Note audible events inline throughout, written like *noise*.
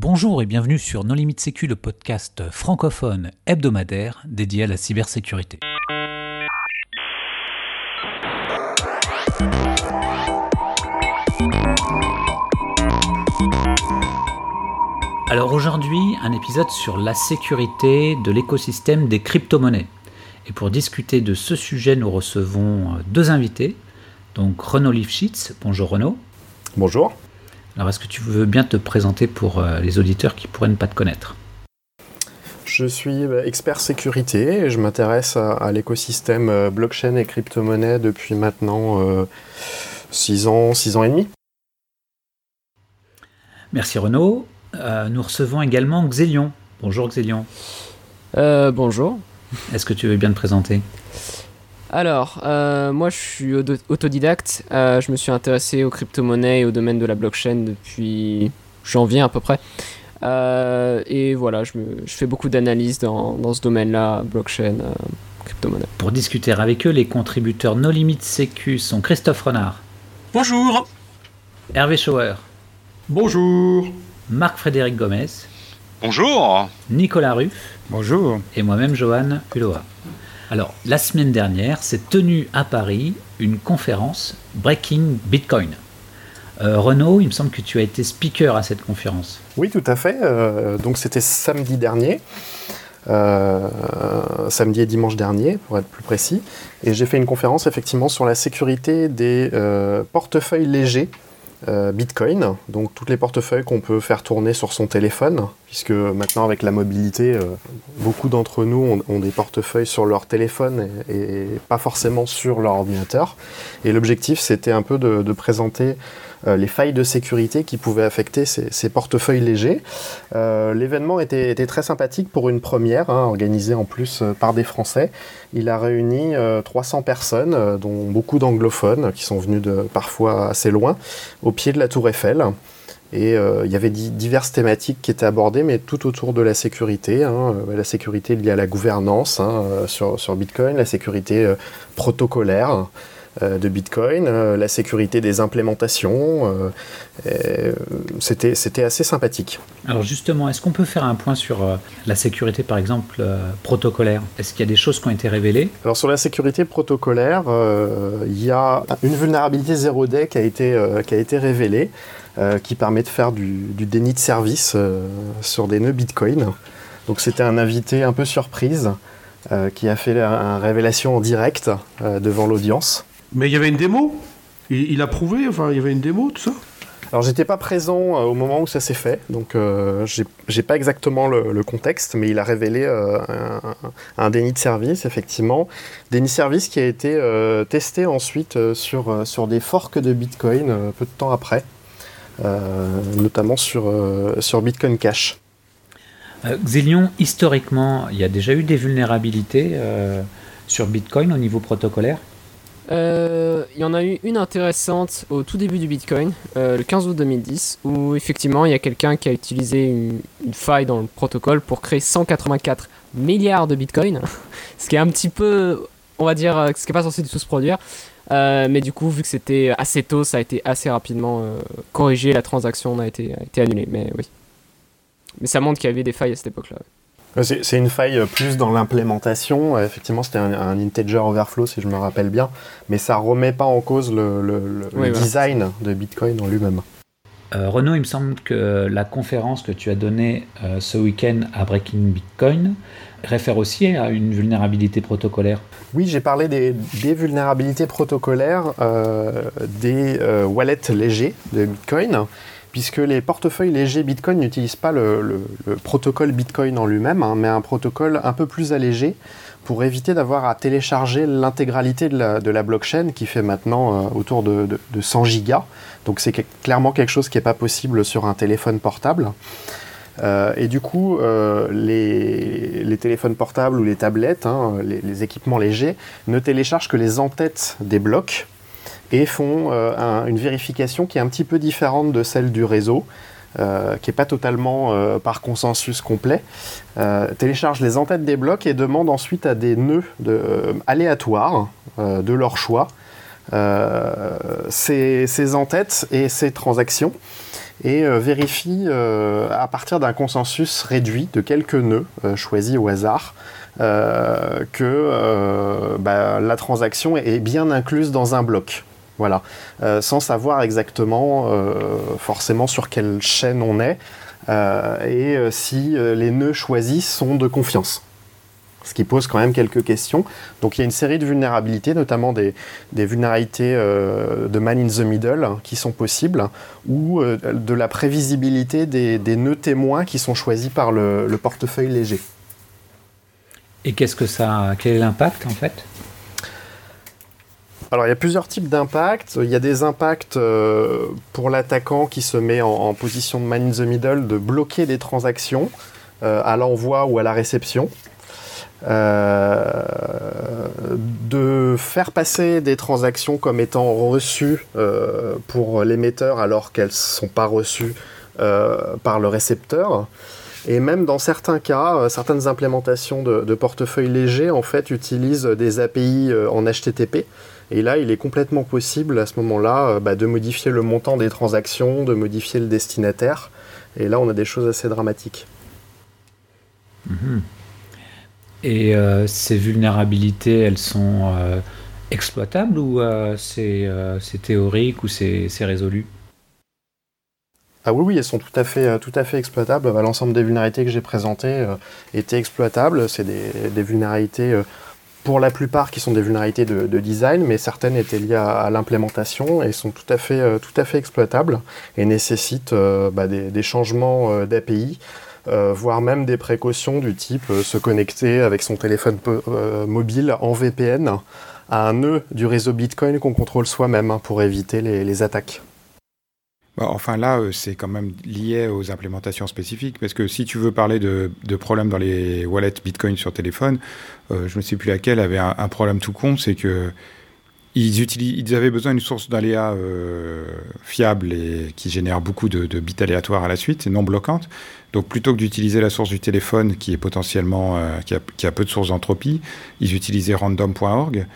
Bonjour et bienvenue sur Non Limite Sécu, le podcast francophone hebdomadaire dédié à la cybersécurité. Alors aujourd'hui, un épisode sur la sécurité de l'écosystème des crypto-monnaies. Et pour discuter de ce sujet, nous recevons deux invités. Donc Renaud Lifshitz. Bonjour Renaud. Bonjour. Alors est-ce que tu veux bien te présenter pour euh, les auditeurs qui pourraient ne pas te connaître? Je suis euh, expert sécurité et je m'intéresse à, l'écosystème euh, blockchain et crypto-monnaie depuis maintenant 6 ans, 6 ans et demi. Merci Renaud. nous recevons également Xélion. Bonjour Xélion. bonjour. Est-ce que tu veux bien te présenter? Alors, euh, moi je suis autodidacte. Euh, je me suis intéressé aux crypto-monnaies et au domaine de la blockchain depuis janvier à peu près. Euh, et voilà, je, fais beaucoup d'analyses dans, ce domaine-là, blockchain, crypto-monnaie. Pour discuter avec eux, les contributeurs No Limit Sécu sont Christophe Renard. Bonjour. Hervé Schauer. Bonjour. Marc-Frédéric Gomez. Bonjour. Nicolas Ruff. Bonjour. Et moi-même, Johan Uloa. Alors, la semaine dernière, s'est tenue à Paris une conférence Breaking Bitcoin. Euh, Renaud, il me semble que tu as été speaker à cette conférence. Oui, tout à fait. Euh, donc c'était samedi dernier. Euh, samedi et dimanche dernier, pour être plus précis. Et j'ai fait une conférence effectivement sur la sécurité des portefeuilles légers Bitcoin, donc toutes les portefeuilles qu'on peut faire tourner sur son téléphone, puisque maintenant avec la mobilité, euh, beaucoup d'entre nous ont, des portefeuilles sur leur téléphone et, pas forcément sur leur ordinateur. Et l'objectif, c'était un peu de présenter euh, les failles de sécurité qui pouvaient affecter ces, portefeuilles légers. Euh, l'événement était, très sympathique pour une première, hein, organisée en plus euh, par des Français. Il a réuni 300 personnes, dont beaucoup d'anglophones, qui sont venus de parfois assez loin, au pied de la tour Eiffel. Et il y avait diverses thématiques qui étaient abordées, mais tout autour de la sécurité. Hein. la sécurité liée à la gouvernance hein, sur, Bitcoin, la sécurité protocolaire, euh, de Bitcoin, euh, la sécurité des implémentations. Euh, c'était, c'était assez sympathique. Alors justement, est-ce qu'on peut faire un point sur la sécurité, par exemple, protocolaire? Est-ce qu'il y a des choses qui ont été révélées? Alors sur la sécurité protocolaire, il y a une vulnérabilité 0D qui a été, qui a été révélée, qui permet de faire du, du déni de service sur des nœuds Bitcoin. Donc c'était un invité un peu surprise. qui a fait une révélation en direct devant l'audience. Mais il y avait une démo. Il, a prouvé, enfin, il y avait une démo, tout ça. Alors j'étais pas présent euh, au moment où ça s'est fait, donc euh, j'ai pas exactement le, contexte, mais il a révélé euh, un, déni de service, effectivement. Déni de service qui a été euh, testé ensuite sur, sur des forks de Bitcoin peu de temps après, notamment sur, sur Bitcoin Cash. Xilion, historiquement, il y a déjà eu des vulnérabilités sur Bitcoin au niveau protocolaire? Euh, il y en a eu une intéressante au tout début du Bitcoin, euh, le 15 août 2010, où effectivement il y a quelqu'un qui a utilisé une, faille dans le protocole pour créer 184 milliards de Bitcoin, *laughs* ce qui est un petit peu, on va dire, euh, ce qui n'est pas censé du tout se produire. mais du coup, vu que c'était assez tôt, ça a été assez rapidement corrigé, la transaction a été, a été annulée. Mais oui. Mais ça montre qu'il y avait des failles à cette époque-là. C'est une faille plus dans l'implémentation. Euh, effectivement, c'était un, integer overflow, si je me rappelle bien. Mais ça remet pas en cause le, design de Bitcoin en lui-même. Euh, Renaud, il me semble que la conférence que tu as donnée euh, ce week-end à Breaking Bitcoin réfère aussi à une vulnérabilité protocolaire. Oui, j'ai parlé des, vulnérabilités protocolaires des wallets légers de Bitcoin puisque les portefeuilles légers Bitcoin n'utilisent pas le, protocole Bitcoin en lui-même, hein, mais un protocole un peu plus allégé pour éviter d'avoir à télécharger l'intégralité de la, blockchain qui fait maintenant euh, autour de, 100 gigas. Donc c'est clairement quelque chose qui n'est pas possible sur un téléphone portable. Euh, et du coup, euh, les, téléphones portables ou les tablettes, hein, les, équipements légers, ne téléchargent que les entêtes des blocs et font euh, une vérification qui est un petit peu différente de celle du réseau. Euh, qui n'est pas totalement euh, par consensus complet, télécharge les entêtes des blocs et demande ensuite à des nœuds aléatoires de leur choix ces, ces, entêtes et ces transactions. et vérifie à partir d'un consensus réduit de quelques nœuds choisis au hasard que bah, la transaction est bien incluse dans un bloc. Voilà, sans savoir exactement forcément sur quelle chaîne on est et si les nœuds choisis sont de confiance ce qui pose quand même quelques questions. Donc il y a une série de vulnérabilités, notamment des, vulnérabilités euh, de man in the middle qui sont possibles, ou euh, de la prévisibilité des, nœuds témoins qui sont choisis par le, portefeuille léger. Et qu'est-ce que ça, quel est l'impact en fait? Alors il y a plusieurs types d'impacts. Il y a des impacts euh, pour l'attaquant qui se met en, position de man in the middle de bloquer des transactions à l'envoi ou à la réception. Euh, de faire passer des transactions comme étant reçues euh, pour l'émetteur alors qu'elles ne sont pas reçues euh, par le récepteur. Et même dans certains cas, certaines implémentations de, portefeuille léger en fait utilisent des API en HTTP. Et là, il est complètement possible à ce moment-là bah, de modifier le montant des transactions, de modifier le destinataire. Et là, on a des choses assez dramatiques. Mm-hmm. Et euh, ces vulnérabilités, elles sont euh, exploitables ou euh, c'est théorique ou c'est résolu? Ah oui, oui, elles sont tout à fait, tout à fait exploitables. Bah, l'ensemble des vulnérabilités que j'ai présentées étaient exploitables. C'est des, vulnérabilités, pour la plupart, qui sont des vulnérabilités de, design, mais certaines étaient liées à, l'implémentation et sont tout à fait, fait exploitables et nécessitent bah, des, changements d'API euh, voire même des précautions du type euh, se connecter avec son téléphone euh, mobile en VPN à un nœud du réseau Bitcoin qu'on contrôle soi-même hein, pour éviter les, attaques. Bah, enfin là, c'est quand même lié aux implémentations spécifiques, parce que si tu veux parler de, problèmes dans les wallets Bitcoin sur téléphone, je ne sais plus laquelle avait un, problème tout con, c'est que ils, avaient besoin d'une source d'aléas euh, fiable et qui génère beaucoup de, bits aléatoires à la suite non bloquante. Donc plutôt que d'utiliser la source du téléphone qui est potentiellement euh, qui, a, peu de sources d'entropie, ils utilisaient random.org.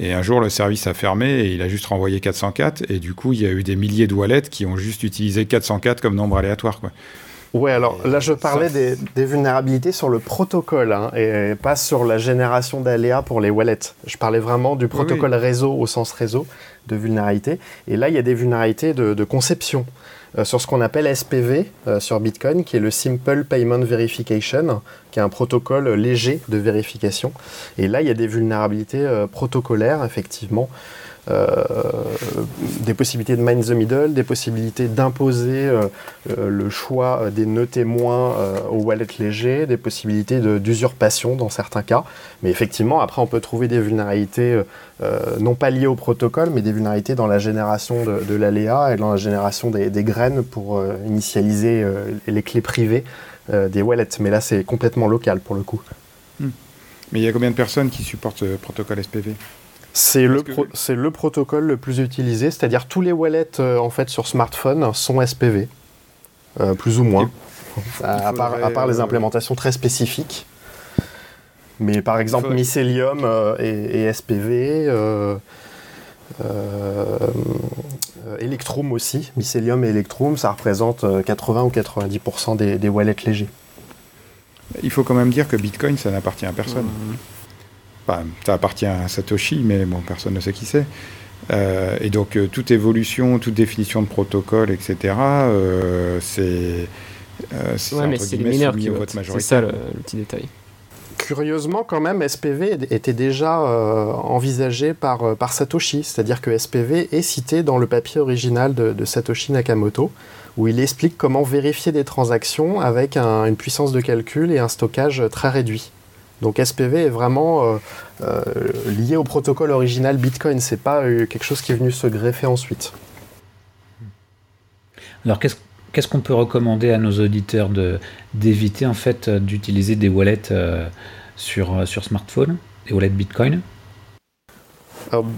Et un jour, le service a fermé et il a juste renvoyé 404. Et du coup, il y a eu des milliers de wallets qui ont juste utilisé 404 comme nombre aléatoire. Quoi. Ouais, alors là je parlais des, vulnérabilités sur le protocole hein, et pas sur la génération d'aléas pour les wallets. Je parlais vraiment du protocole réseau au sens réseau de vulnérabilité. Et là il y a des vulnérabilités de, conception euh, sur ce qu'on appelle SPV euh, sur Bitcoin, qui est le Simple Payment Verification, qui est un protocole léger de vérification. Et là il y a des vulnérabilités euh, protocolaires effectivement. Euh, des possibilités de mine the middle, des possibilités d'imposer euh, euh, le choix des nœuds témoins au wallet léger, des possibilités d'usurpation dans certains cas. Mais effectivement, après, on peut trouver des vulnérabilités non pas liées au protocole, mais des vulnérabilités dans la génération de, l'aléa et dans la génération des, graines pour initialiser les clés privées des wallets. Mais là, c'est complètement local pour le coup. Hmm. Mais il y a combien de personnes qui supportent ce protocole SPV c'est le, le, protocole le plus utilisé, c'est-à-dire tous les wallets euh, en fait sur smartphone sont SPV, euh, plus ou moins, à, part, les euh, implémentations très spécifiques. Mais par exemple, Mycelium et, SPV, Electrum aussi, Mycelium et Electrum, ça représente 80 ou 90% des, wallets légers. Il faut quand même dire que Bitcoin, ça n'appartient à personne. Mmh ça appartient à Satoshi, mais bon, personne ne sait qui c'est. Euh, et donc, euh, toute évolution, toute définition de protocole, etc., euh, c'est. c'est ouais, mais c'est les mineurs qui votent. C'est ça le, petit détail. Curieusement, quand même, SPV était déjà envisagé par, par Satoshi, c'est-à-dire que SPV est cité dans le papier original de, Satoshi Nakamoto, où il explique comment vérifier des transactions avec une puissance de calcul et un stockage très réduit. Donc SPV est vraiment euh, euh, lié au protocole original Bitcoin. C'est pas euh, quelque chose qui est venu se greffer ensuite. Alors qu'est-ce qu'on peut recommander à nos auditeurs d'éviter en fait d'utiliser des wallets sur, sur smartphone, des wallets Bitcoin?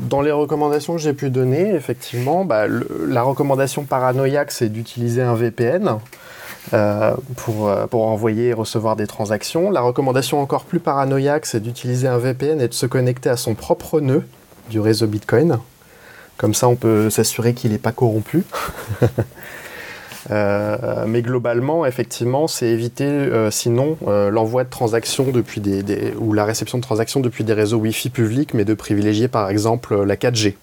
Dans les recommandations que j'ai pu donner, effectivement, bah, la recommandation paranoïaque, c'est d'utiliser un VPN. Euh, pour, euh, pour envoyer et recevoir des transactions. La recommandation encore plus paranoïaque, c'est d'utiliser un VPN et de se connecter à son propre nœud du réseau Bitcoin. Comme ça, on peut s'assurer qu'il n'est pas corrompu. *laughs* Euh, mais globalement, effectivement, c'est éviter euh, sinon euh, l'envoi de transactions depuis des, des- ou la réception de transactions depuis des réseaux Wi-Fi publics, mais de privilégier par exemple la 4G.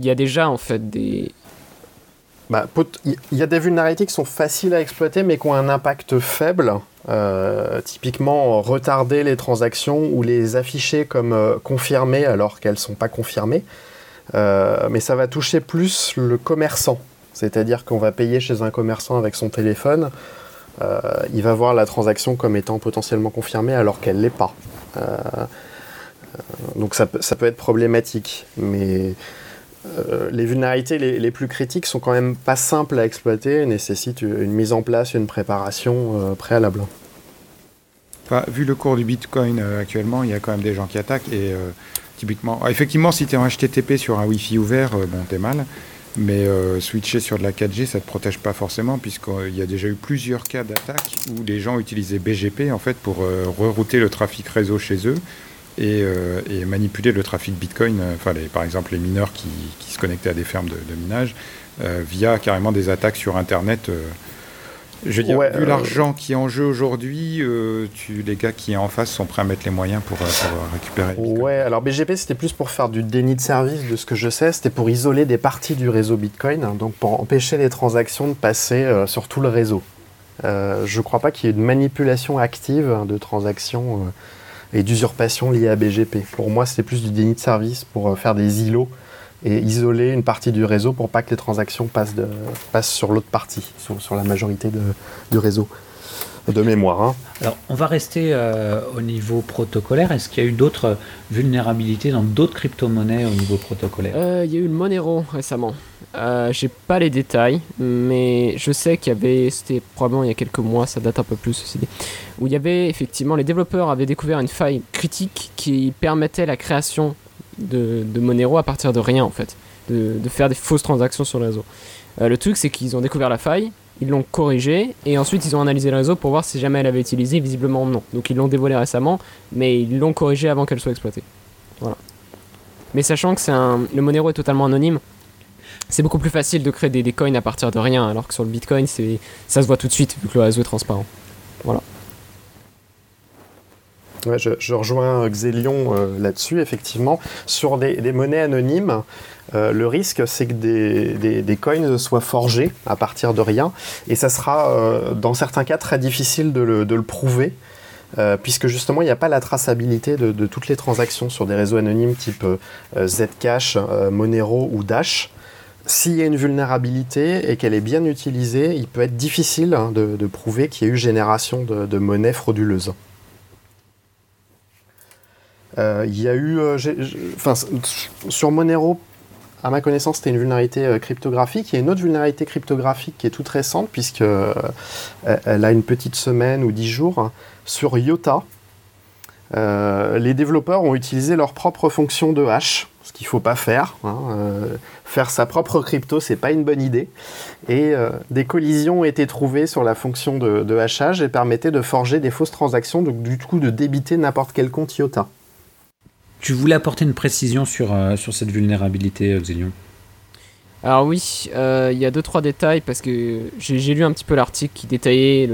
Il y a déjà en fait des. Bah, Il y a des vulnérabilités qui sont faciles à exploiter mais qui ont un impact faible. Euh, typiquement, retarder les transactions ou les afficher comme euh, confirmées alors qu'elles ne sont pas confirmées. Euh, mais ça va toucher plus le commerçant. C'est-à-dire qu'on va payer chez un commerçant avec son téléphone. il va voir la transaction comme étant potentiellement confirmée alors qu'elle ne l'est pas. Donc ça, ça peut être problématique. Mais euh, les vulnérabilités les, plus critiques sont quand même pas simples à exploiter et nécessitent une mise en place, une préparation euh, préalable. Vu le cours du Bitcoin euh, actuellement, il y a quand même des gens qui attaquent. Et typiquement, ah, effectivement, si tu es en HTTP sur un Wi-Fi ouvert, bon, t'es mal. Mais switcher sur de la 4G, ça ne te protège pas forcément, puisqu'il y a déjà eu plusieurs cas d'attaque où les gens utilisaient BGP en fait, pour rerouter le trafic réseau chez eux et, euh, et manipuler le trafic Bitcoin, euh, enfin, les- par exemple les mineurs qui, qui se connectaient à des fermes de, de minage, euh, via carrément des attaques sur Internet. euh, je veux dire, Ouais, vu l'argent qui est en jeu aujourd'hui, tu, les gars qui sont en face sont prêts à mettre les moyens pour, pour récupérer. Bitcoin. Ouais, alors BGP c'était plus pour faire du déni de service de ce que je sais, c'était pour isoler des parties du réseau Bitcoin, hein, donc pour empêcher les transactions de passer sur tout le réseau. Je crois pas qu'il y ait une manipulation active hein, de transactions et d'usurpation liées à BGP. Pour moi, c'était plus du déni de service pour euh, faire des îlots et isoler une partie du réseau pour pas que les transactions passent, de, passent sur l'autre partie, sur, sur la majorité de- du réseau. De mémoire. hein. Alors, on va rester euh, au niveau protocolaire. Est-ce qu'il y a eu d'autres vulnérabilités dans d'autres crypto-monnaies au niveau protocolaire? Euh, Il y a eu le Monero récemment. Euh, J'ai pas les détails, mais je sais qu'il y avait, c'était probablement il y a quelques mois, ça date un peu plus dit, où il y avait effectivement, les développeurs avaient découvert une faille critique qui permettait la création de, de Monero à partir de rien en fait, de, de faire des fausses transactions sur le réseau. Euh, le truc c'est qu'ils ont découvert la faille, ils l'ont corrigée et ensuite ils ont analysé le réseau pour voir si jamais elle avait utilisé, visiblement non. Donc ils l'ont dévoilé récemment, mais ils l'ont corrigée avant qu'elle soit exploitée. Voilà. Mais sachant que c'est un, le Monero est totalement anonyme, c'est beaucoup plus facile de créer des, coins à partir de rien, alors que sur le Bitcoin, c'est, ça se voit tout de suite vu que le réseau est transparent. Ouais, je, rejoins Xélion euh, là-dessus, effectivement. Sur des, monnaies anonymes, euh, le risque, c'est que des, des- coins soient forgés à partir de rien. Et ça sera, euh, dans certains cas, très difficile de le, de le prouver. euh, puisque justement, il n'y a pas la traçabilité de, de toutes les transactions sur des réseaux anonymes type euh, Zcash, euh, Monero ou Dash. S'il y a une vulnérabilité et qu'elle est bien utilisée, il peut être difficile hein, de, prouver qu'il y a eu génération de, de monnaie frauduleuse. Euh, Il y a eu, euh, enfin, sur Monero, à ma connaissance, c'était une vulnérabilité euh, cryptographique. Il y a une autre vulnérabilité cryptographique qui est toute récente, puisque elle a une petite semaine ou dix jours, hein, sur IOTA. Euh, les développeurs ont utilisé leur propre fonction de hash, ce qu'il ne faut pas faire. hein. Euh, faire sa propre crypto, c'est pas une bonne idée. Et euh, des collisions ont été trouvées sur la fonction de, de hachage et permettaient de forger des fausses transactions, donc du coup de débiter n'importe quel compte IOTA. Tu voulais apporter une précision sur, sur cette vulnérabilité, Xélion Alors oui, euh, il y a deux trois détails parce que j'ai, lu un petit peu l'article qui détaillait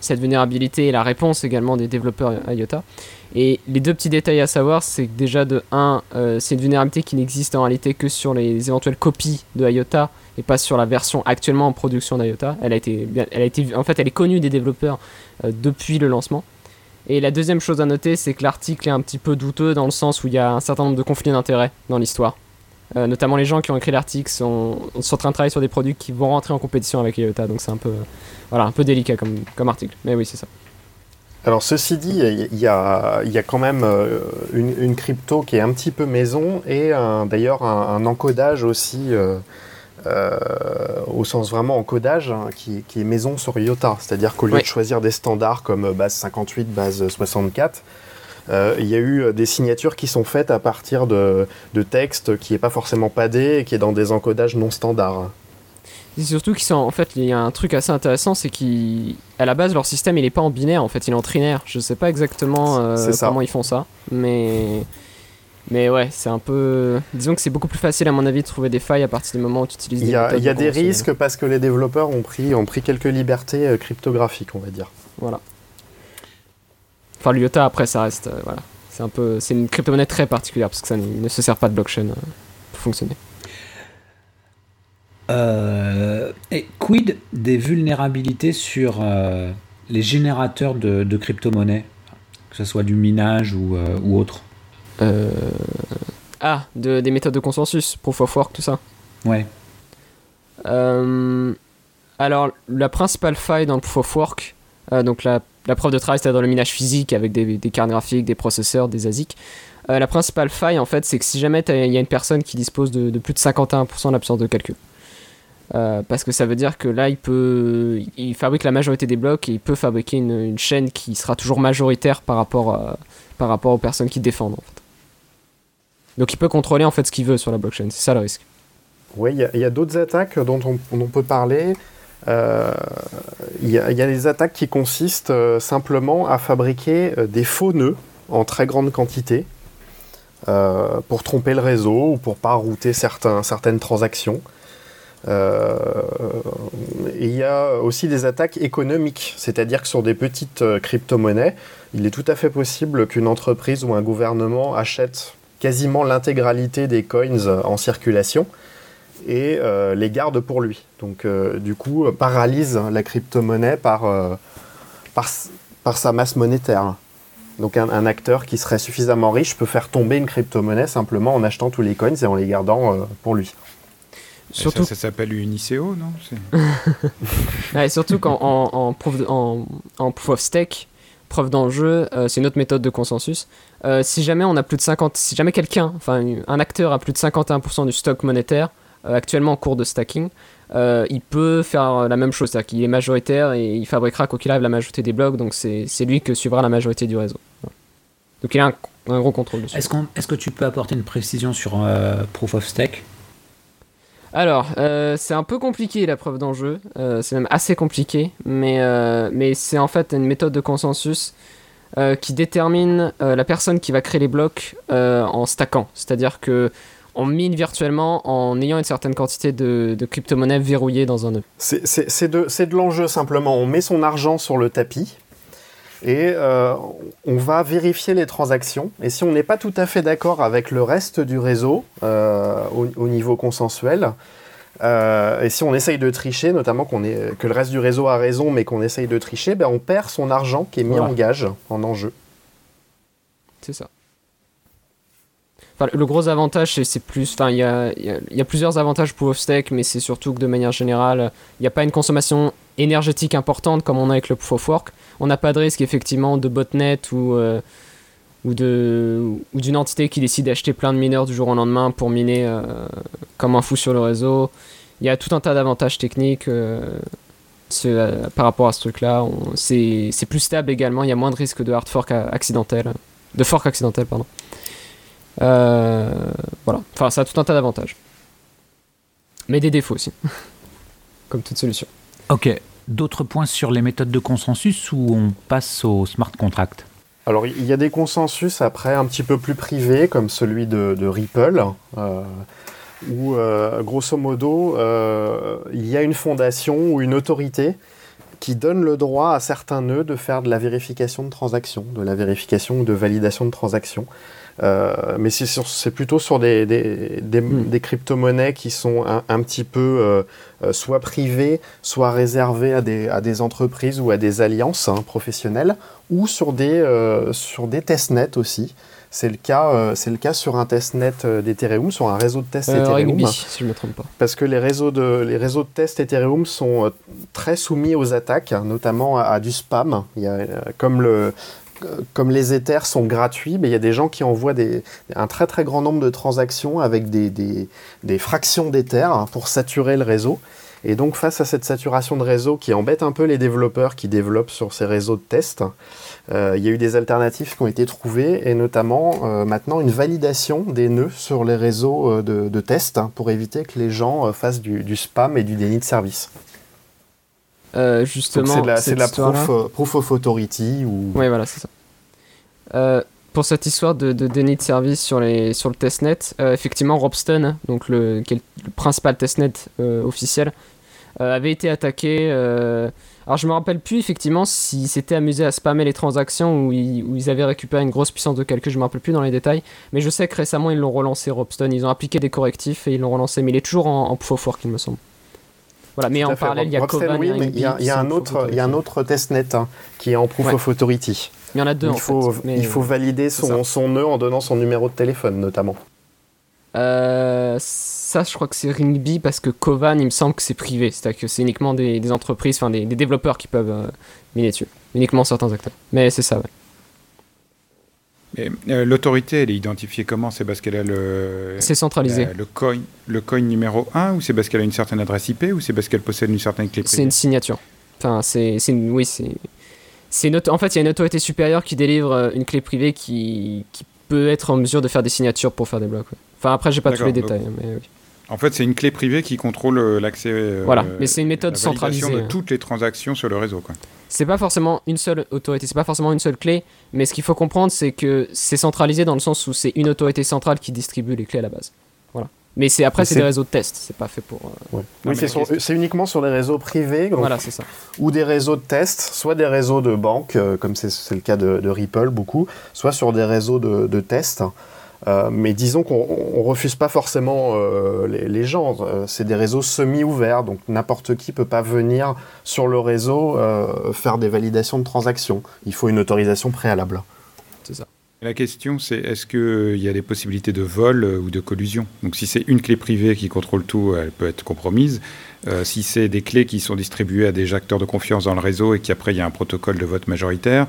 cette vulnérabilité et la réponse également des développeurs IOTA. Et les deux petits détails à savoir, c'est que déjà de 1, c'est une vulnérabilité qui n'existe en réalité que sur les éventuelles copies de IOTA et pas sur la version actuellement en production d'IOTA. Elle a été, en fait, elle est connue des développeurs euh, depuis le lancement. Et la deuxième chose à noter, c'est que l'article est un petit peu douteux dans le sens où il y a un certain nombre de conflits d'intérêts dans l'histoire. Euh, notamment les gens qui ont écrit l'article sont, sont en train de travailler sur des produits qui vont rentrer en compétition avec IOTA, donc c'est un peu, voilà, un peu délicat comme, comme article. Mais oui, c'est ça. Alors ceci dit, il y a, il y a quand même euh, une, une crypto qui est un petit peu maison et d'ailleurs un, un encodage aussi, euh, euh, au sens vraiment encodage, hein, qui, qui est maison sur IOTA. C'est-à-dire qu'au lieu Oui. de choisir des standards comme base 58, base 64, Euh, il y a eu des signatures qui sont faites à partir de, de texte qui n'est pas forcément padé et qui est dans des encodages non standards. Surtout qu'ils sont en fait il y a un truc assez intéressant c'est qu'à la base leur système il est pas en binaire en fait il est en trinaire. Je sais pas exactement euh, comment ils font ça mais mais ouais c'est un peu disons que c'est beaucoup plus facile à mon avis de trouver des failles à partir du moment où tu utilises il y a, il y a des risques parce que les développeurs ont pris ont pris quelques libertés euh, cryptographiques on va dire. Voilà enfin l'IOTA après ça reste euh, voilà. C'est un peu c'est une crypto-monnaie très particulière parce que ça ne se sert pas de blockchain pour fonctionner. Euh, et quid des vulnérabilités sur euh, les générateurs de, de crypto-monnaies, que ce soit du minage ou, euh, ou autre? Ah, de, des méthodes de consensus, proof of work, tout ça. Ouais. alors, la principale faille dans le proof of work, donc la, la, preuve de travail, c'est dans le minage physique avec des, des, cartes graphiques, des processeurs, des ASIC. la principale faille, en fait, c'est que si jamais il y a une personne qui dispose de, plus de 51% de l'absence de calcul, euh, parce que ça veut dire que là, il peut, il fabrique la majorité des blocs et il peut fabriquer une, chaîne qui sera toujours majoritaire par rapport, par rapport aux personnes qui défendent. En fait. Donc, il peut contrôler en fait ce qu'il veut sur la blockchain. C'est ça le risque. Oui, il y a, d'autres attaques dont on, on, peut parler. Euh, il y, a, des attaques qui consistent euh, simplement à fabriquer euh, des faux nœuds en très grande quantité pour tromper le réseau ou pour pas router certaines transactions. Il y a aussi des attaques économiques, c'est-à-dire que sur des petites crypto-monnaies, il est tout à fait possible qu'une entreprise ou un gouvernement achète quasiment l'intégralité des coins en circulation et euh, les garde pour lui. Donc euh, du coup, paralyse la crypto-monnaie par, euh, par, par, sa masse monétaire. Donc un, un, acteur qui serait suffisamment riche peut faire tomber une crypto-monnaie simplement en achetant tous les coins et en les gardant pour lui. Surtout... Ça, ça s'appelle une ICO, non *laughs* ouais, Surtout qu'en en, en, proof, en, en, proof of stake, preuve d'enjeu, euh, c'est une autre méthode de consensus. Euh, si jamais on a plus de 50, si jamais quelqu'un, enfin un acteur a plus de 51% du stock monétaire euh, actuellement en cours de stacking, euh, il peut faire la même chose, c'est-à-dire qu'il est majoritaire et il fabriquera quoi qu'il arrive la majorité des blocs, donc c'est lui que suivra la majorité du réseau. Donc il a un, un gros contrôle dessus. Est-ce est que tu peux apporter une précision sur euh, proof of stake? Alors, euh, c'est un peu compliqué la preuve d'enjeu, euh, c'est même assez compliqué, mais, euh, mais c'est en fait une méthode de consensus euh, qui détermine euh, la personne qui va créer les blocs euh, en stackant. C'est-à-dire que on mine virtuellement en ayant une certaine quantité de, de crypto-monnaies verrouillées dans un nœud. C'est de, de l'enjeu simplement, on met son argent sur le tapis, et euh, on va vérifier les transactions. Et si on n'est pas tout à fait d'accord avec le reste du réseau euh, au, au, niveau consensuel, euh, et si on essaye de tricher, notamment qu'on est, que le reste du réseau a raison, mais qu'on essaye de tricher, ben on perd son argent qui est mis voilà. en gage, en enjeu. C'est ça. Le gros avantage, c'est plus. Enfin, il y a, plusieurs avantages pour stake, mais c'est surtout que de manière générale, il n'y a pas une consommation énergétique importante comme on a avec le proof of work. On n'a pas de risque effectivement de botnet ou, euh, d'une entité qui décide d'acheter plein de mineurs du jour au lendemain pour miner euh, comme un fou sur le réseau. Il y a tout un tas d'avantages techniques euh, par rapport à ce truc-là. C'est plus stable également, il y a moins de risque de hard fork accidentel. De fork accidentel, pardon. Euh, voilà, enfin ça a tout un tas d'avantages. Mais des défauts aussi, *laughs* comme toute solution. Ok, d'autres points sur les méthodes de consensus ou on passe au smart contract? Alors, il y a des consensus après un petit peu plus privés, comme celui de, de Ripple, euh, où, euh, grosso modo, euh, il y a une fondation ou une autorité qui donne le droit à certains nœuds de faire de la vérification de transactions, de la vérification ou de validation de transactions. Euh, mais c'est plutôt sur des, des, des, mmh. des crypto-monnaies qui sont un, un petit peu euh, soit privées, soit réservées à des, à des entreprises ou à des alliances hein, professionnelles, ou sur des, euh, sur des testnets aussi. C'est le, cas, c'est le cas sur un testnet d'Ethereum, sur un réseau de test Ethereum. Rigby, si je me trompe pas. Parce que les réseaux de, les réseaux de test Ethereum sont très soumis aux attaques, notamment à, à du spam. Il y a, comme le, comme les Ethers sont gratuits, il y a des gens qui envoient un très très grand nombre de transactions avec des, fractions d'Ether hein, pour saturer le réseau. Et donc face à cette saturation de réseau qui embête un peu les développeurs qui développent sur ces réseaux de test, euh, il y a eu des alternatives qui ont été trouvées et notamment euh, maintenant une validation des nœuds sur les réseaux euh, de, test hein, pour éviter que les gens fassent du, spam et du déni de service. Justement, c'est de la, de la proof, proof, of authority ou. Oui, voilà, c'est ça pour cette histoire de, de, déni de service sur, les, sur le testnet, euh, effectivement, Robston, donc le, qui est le principal testnet euh, officiel, euh, avait été attaqué. alors, je me rappelle plus effectivement s'ils s'étaient amusés à spammer les transactions ou ils avaient récupéré une grosse puissance de calcul, je me rappelle plus dans les détails. Mais je sais que récemment, ils l'ont relancé, Robston. Ils ont appliqué des correctifs et ils l'ont relancé. Mais il est toujours en, en proof of work, il me semble. Voilà, mais en parallèle, il y a. Oui, mais il y, a, un autre, il y a un autre testnet hein, qui est en proof of authority. Il y en a deux il en faut, fait. il faut valider son, son, nœud en donnant son numéro de téléphone notamment. Euh, ça, je crois que c'est Ringby parce que Kovan, il me semble que c'est privé. C'est-à-dire que c'est uniquement des, des, entreprises, enfin des, des, développeurs qui peuvent euh, miner dessus. Uniquement certains acteurs. Mais c'est ça, ouais. Euh, L'autorité, elle est identifiée comment C'est parce qu'elle a le. C'est centralisé. le, coin, le coin numéro 1 ou c'est parce qu'elle a une certaine adresse IP ou c'est parce qu'elle possède une certaine clé privée C'est une signature. Enfin, c'est. Oui, c'est. Une en fait, il y a une autorité supérieure qui délivre euh, une clé privée qui, qui peut être en mesure de faire des signatures pour faire des blocs. Ouais. Enfin, après, j'ai pas tous les détails. Donc... Mais oui. En fait, c'est une clé privée qui contrôle euh, l'accès. Euh, voilà, mais c'est une méthode la centralisée. de toutes les transactions sur le réseau. Quoi. C'est pas forcément une seule autorité, c'est pas forcément une seule clé, mais ce qu'il faut comprendre, c'est que c'est centralisé dans le sens où c'est une autorité centrale qui distribue les clés à la base. Voilà. Mais c'est après, c'est des réseaux de test, c'est pas fait pour. Euh... Ouais. Oui, c'est uniquement sur les réseaux privés. Donc, voilà, c'est ça. Ou des réseaux de test, soit des réseaux de banques, euh, comme c'est le cas de, de, Ripple beaucoup, soit sur des réseaux de, de tests. Euh, mais disons qu'on refuse pas forcément euh, les, gens. Euh, c'est des réseaux semi-ouverts, donc n'importe qui peut pas venir sur le réseau faire des validations de transactions. Il faut une autorisation préalable. C'est ça. La question, c'est est-ce qu'il y a des possibilités de vol ou de collusion? Donc, si c'est une clé privée qui contrôle tout, elle peut être compromise. Si c'est des clés qui sont distribuées à des acteurs de confiance dans le réseau et qu'après il y a un protocole de vote majoritaire,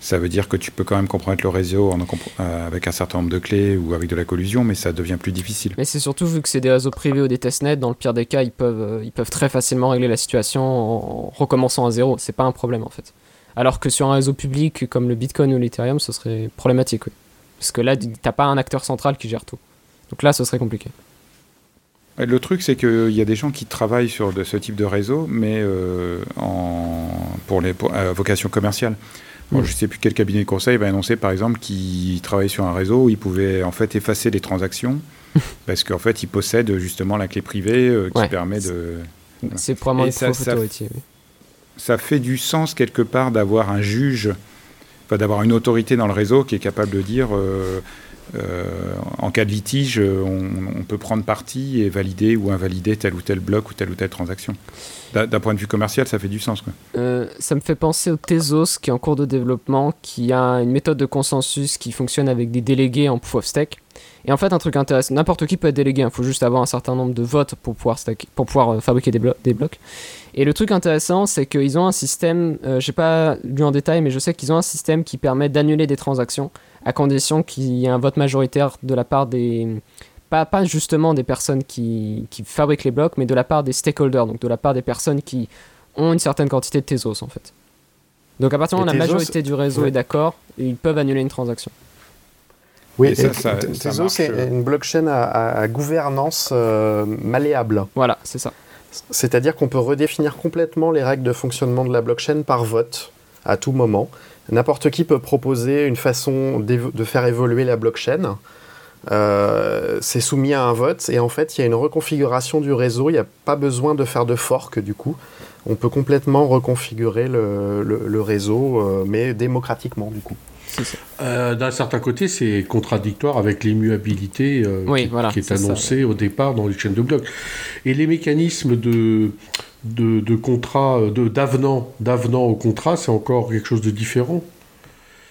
ça veut dire que tu peux quand même compromettre le réseau en, euh, avec un certain nombre de clés ou avec de la collusion, mais ça devient plus difficile. Mais c'est surtout vu que c'est des réseaux privés ou des testnets, dans le pire des cas, ils peuvent, euh, ils peuvent très facilement régler la situation en recommençant à zéro. C'est pas un problème en fait. Alors que sur un réseau public comme le Bitcoin ou l'Ethereum, ce serait problématique. Oui. Parce que là, t'as pas un acteur central qui gère tout. Donc là, ce serait compliqué. Le truc, c'est qu'il y a des gens qui travaillent sur de ce type de réseau, mais euh, en, pour les pour, vocation commerciale. Bon, je ne sais plus quel cabinet de conseil va annoncer, par exemple, qu'il travaille sur un réseau où il pouvait en fait effacer les transactions *laughs* parce qu'en fait, il possède justement la clé privée euh, qui Ouais. permet de. C'est probablement une ça- ça- oui. Ça fait du sens quelque part d'avoir un juge, enfin, d'avoir une autorité dans le réseau qui est capable de dire. euh, euh, en cas de litige, on, peut prendre parti et valider ou invalider tel ou tel bloc ou telle ou telle transaction. D'un point de vue commercial, ça fait du sens. Euh, ça me fait penser au Tezos qui est en cours de développement, qui a une méthode de consensus qui fonctionne avec des délégués en proof of stake. Et en fait, un truc intéressant, n'importe qui peut être délégué, il faut juste avoir un certain nombre de votes pour pouvoir, euh, fabriquer des blocs. Et le truc intéressant, c'est qu'ils ont un système, euh, j'ai pas lu en détail, mais je sais qu'ils ont un système qui permet d'annuler des transactions à condition qu'il y ait un vote majoritaire de la part des. Pas, pas justement des personnes qui, qui fabriquent les blocs, mais de la part des stakeholders, donc de la part des personnes qui ont une certaine quantité de Tezos en fait. Donc à partir du moment où la majorité du réseau ouais. est d'accord, ils peuvent annuler une transaction. Oui, Et ça, et ça- T- ça Tezos, c'est euh. une blockchain à gouvernance euh, malléable. Voilà, c'est ça. C'est-à-dire qu'on peut redéfinir complètement les règles de fonctionnement de la blockchain par vote à tout moment. N'importe qui peut proposer une façon de faire évoluer la blockchain. Euh, c'est soumis à un vote et en fait il y a une reconfiguration du réseau. Il n'y a pas besoin de faire de fork du coup. On peut complètement reconfigurer le réseau, euh, mais démocratiquement du coup. Ça. Euh, D'un certain côté, c'est contradictoire avec l'immuabilité euh, Oui, qui, voilà, qui est annoncée au départ dans les chaînes de blocs. Et les mécanismes de, de, de contrat, de- d'avenant, d'avenant au contrat, c'est encore quelque chose de différent.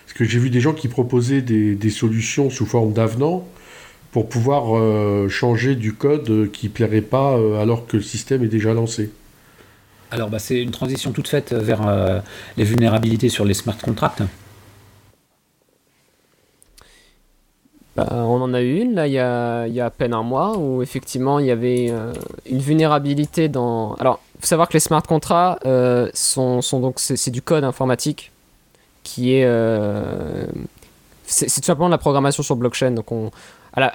Parce que j'ai vu des gens qui proposaient des, des solutions sous forme d'avenant pour pouvoir euh, changer du code qui plairait pas euh, alors que le système est déjà lancé. Alors, bah, c'est une transition toute faite vers euh, les vulnérabilités sur les smart contracts. Bah, on en a eu une là il y a, il y a à peine un mois où effectivement il y avait euh, une vulnérabilité dans. Alors, faut savoir que les smart contracts euh, sont, sont donc c'est du code informatique qui est euh, c'est tout simplement de la programmation sur blockchain. Donc on à la,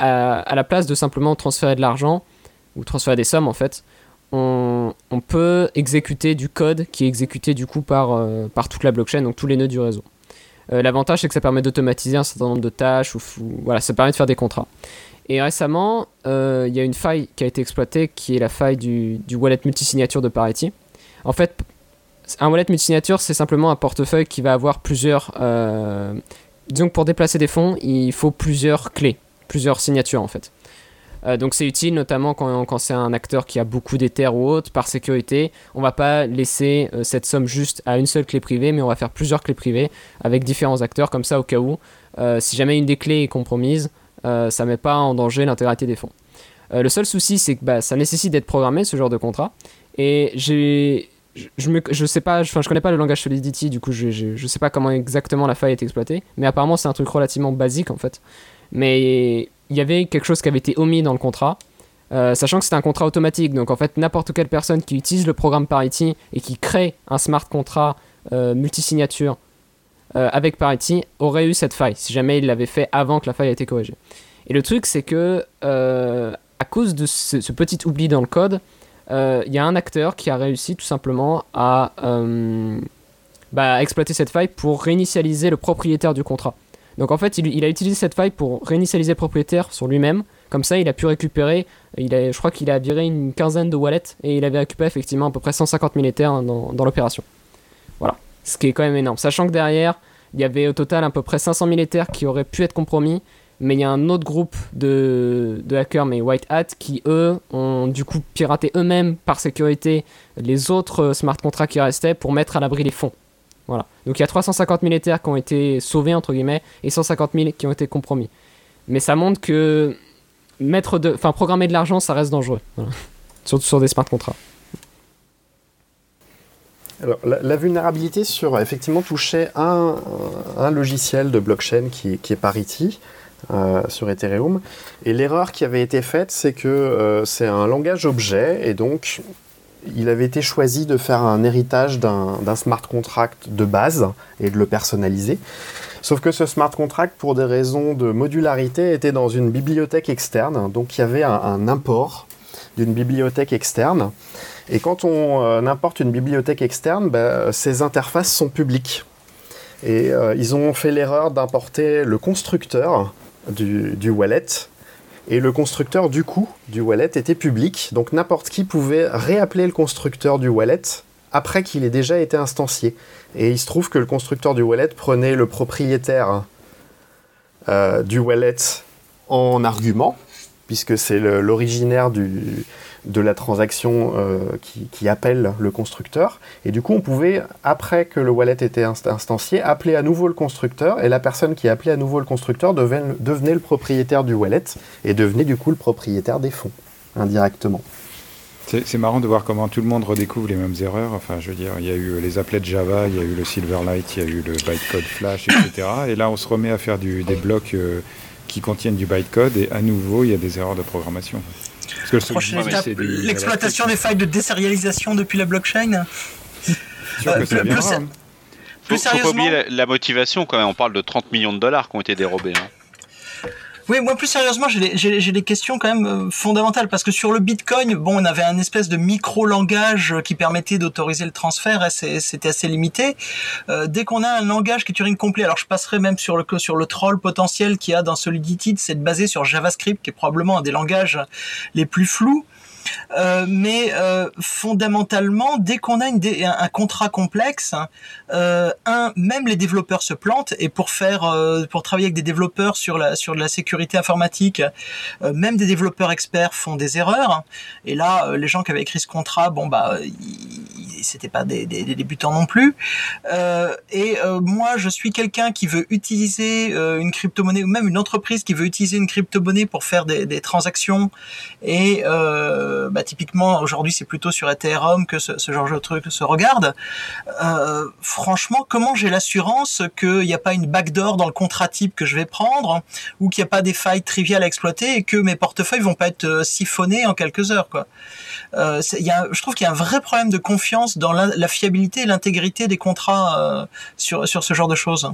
à- la place de simplement transférer de l'argent ou transférer des sommes en fait, on, on peut exécuter du code qui est exécuté du coup par, euh, par toute la blockchain, donc tous les nœuds du réseau. Euh, L'avantage, c'est que ça permet d'automatiser un certain nombre de tâches, ou, voilà, ça permet de faire des contrats. Et récemment, euh, il y a une faille qui a été exploitée, qui est la faille du, du wallet multisignature de Parity. En fait, un wallet multisignature, c'est simplement un portefeuille qui va avoir plusieurs... Euh, disons que pour déplacer des fonds, il faut plusieurs clés, plusieurs signatures en fait. Euh, donc c'est utile notamment quand, c'est un acteur qui a beaucoup d'éther ou autre, par sécurité. On va pas laisser euh, cette somme juste à une seule clé privée, mais on va faire plusieurs clés privées avec différents acteurs, comme ça au cas où, euh, si jamais une des clés est compromise, ça met pas en danger l'intégralité des fonds. Le seul souci, c'est que bah, ça nécessite d'être programmé, ce genre de contrat. Et j'ai... Je, je sais pas, enfin je connais pas le langage Solidity, du coup je, je, je sais pas comment exactement la faille est exploitée, mais apparemment c'est un truc relativement basique en fait. Mais il y avait quelque chose qui avait été omis dans le contrat, euh, sachant que c'était un contrat automatique. Donc en fait, n'importe quelle personne qui utilise le programme Parity et qui crée un smart contract euh, multisignature euh, avec Parity aurait eu cette faille, si jamais il l'avait fait avant que la faille ait été corrigée. Et le truc, c'est que euh, à cause de ce, petit oubli dans le code, il y a un acteur qui a réussi tout simplement à bah, exploiter cette faille pour réinitialiser le propriétaire du contrat. Donc en fait, il, a utilisé cette faille pour réinitialiser le propriétaire sur lui-même. Comme ça, il a pu récupérer, il je crois qu'il a viré une quinzaine de wallets et il avait récupéré effectivement à peu près 150 000 Ethers dans, dans l'opération. Voilà, ce qui est quand même énorme. Sachant que derrière, il y avait au total à peu près 500 000 Ethers qui auraient pu être compromis. Mais il y a un autre groupe de, de hackers, mais White Hat, qui eux ont du coup piraté eux-mêmes par sécurité les autres euh, smart contracts qui restaient pour mettre à l'abri les fonds. Voilà. Donc il y a 350 000 Ethers qui ont été sauvés, entre guillemets, et 150 000 qui ont été compromis. Mais ça montre que mettre de, enfin, programmer de l'argent, ça reste dangereux. *laughs* Surtout sur des smart contracts. Alors, la, la vulnérabilité sur effectivement touchait un, un logiciel de blockchain qui, qui est Parity euh, sur Ethereum. Et l'erreur qui avait été faite, c'est que euh, c'est un langage objet et donc il avait été choisi de faire un héritage d'un smart contract de base et de le personnaliser. Sauf que ce smart contract, pour des raisons de modularité, était dans une bibliothèque externe. Donc il y avait un, import d'une bibliothèque externe. Et quand on euh, importe une bibliothèque externe, bah, ces interfaces sont publiques. Et euh, ils ont fait l'erreur d'importer le constructeur du wallet. Et le constructeur du coup du wallet était public. Donc n'importe qui pouvait réappeler le constructeur du wallet après qu'il ait déjà été instancié. Et il se trouve que le constructeur du wallet prenait le propriétaire euh, du wallet en argument, puisque c'est l'originaire du, de la transaction euh, qui, appelle le constructeur. Et du coup, on pouvait, après que le wallet était inst- instancié, appeler à nouveau le constructeur. Et la personne qui appelait à nouveau le constructeur devenait, le propriétaire du wallet et devenait du coup le propriétaire des fonds, indirectement. C'est marrant de voir comment tout le monde redécouvre les mêmes erreurs. Enfin, je veux dire, il y a eu les applets Java, il y a eu le Silverlight, il y a eu le bytecode Flash, etc. Et là, on se remet à faire des blocs euh, qui contiennent du bytecode et à nouveau, il y a des erreurs de programmation. Parce que le Prochaine solution, étape, c'est du- l'exploitation des failles de désérialisation depuis la blockchain. Euh, plus- plus- hein. Plus faut, faut pas oublier sérieusement, la, la motivation quand même. On parle de 30 millions de dollars qui ont été dérobés. hein. Oui, moi plus sérieusement, j'ai des, questions quand même euh, fondamentales parce que sur le Bitcoin, bon, on avait un espèce de micro-langage euh, qui permettait d'autoriser le transfert, c'était assez limité. Euh, dès qu'on a un langage qui Turing complet, alors je passerai même sur le sur le troll potentiel qu'il y a dans Solidity, c'est baser sur JavaScript, qui est probablement un des langages les plus flous. Euh, mais euh, fondamentalement, dès qu'on a une un, contrat complexe, euh, un, même les développeurs se plantent et pour faire, euh, pour travailler avec des développeurs sur la sur la sécurité informatique, même des développeurs experts font des erreurs. Et là, les gens qui avaient écrit ce contrat, bon bah, c'était pas des, débutants non plus. Euh, et euh, moi, je suis quelqu'un qui veut utiliser euh, une crypto-monnaie ou même une entreprise qui veut utiliser une crypto-monnaie pour faire des, transactions. Et bah, typiquement, aujourd'hui, c'est plutôt sur Ethereum que ce, ce, genre de truc se regarde. franchement, comment j'ai l'assurance qu'il n'y a pas une backdoor dans le contrat type que je vais prendre ou qu'il n'y a pas des failles triviales à exploiter et que mes portefeuilles vont pas être siphonnés en quelques heures, quoi? Euh, je trouve qu'il y a un vrai problème de confiance dans la, fiabilité et l'intégrité des contrats euh, sur, sur ce genre de choses.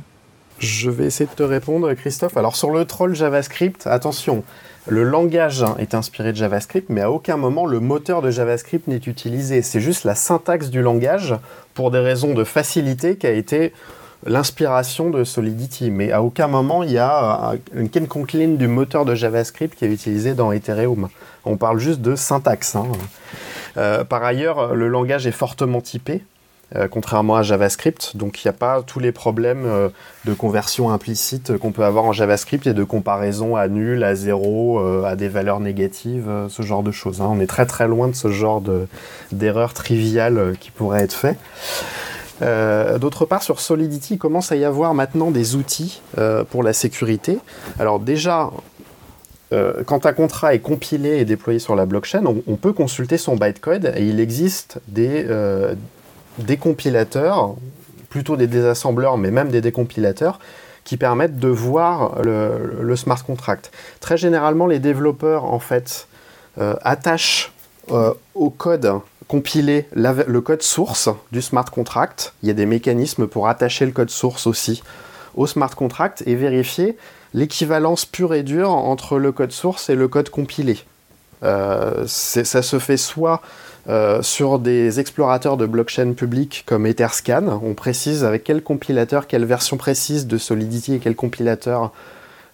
Je vais essayer de te répondre, Christophe. Alors sur le troll JavaScript, attention, le langage est inspiré de JavaScript, mais à aucun moment le moteur de JavaScript n'est utilisé. C'est juste la syntaxe du langage, pour des raisons de facilité, qui a été l'inspiration de Solidity. Mais à aucun moment il y a une quelconque ligne du moteur de JavaScript qui est utilisé dans Ethereum. On parle juste de syntaxe. Hein. Euh, par ailleurs, le langage est fortement typé. Euh, contrairement à JavaScript. Donc il n'y a pas tous les problèmes euh, de conversion implicite qu'on peut avoir en JavaScript et de comparaison à nul, à zéro, à des valeurs négatives, ce genre de choses. Hein. On est très très loin de ce genre d'erreurs triviales qui pourraient être faites. D'autre part, sur Solidity, il commence à y avoir maintenant des outils pour la sécurité. Alors déjà, euh, quand un contrat est compilé et déployé sur la blockchain, on, peut consulter son bytecode et il existe des, euh, des compilateurs, plutôt des désassembleurs, mais même des décompilateurs, qui permettent de voir le, smart contract. Très généralement, les développeurs, en fait, euh, attachent euh, au code compilé le code source du smart contract. Il y a des mécanismes pour attacher le code source aussi au smart contract et vérifier l'équivalence pure et dure entre le code source et le code compilé. Euh, ça se fait soit euh, sur des explorateurs de blockchain publics comme Etherscan, on précise avec quel compilateur, quelle version précise de Solidity et quel compilateur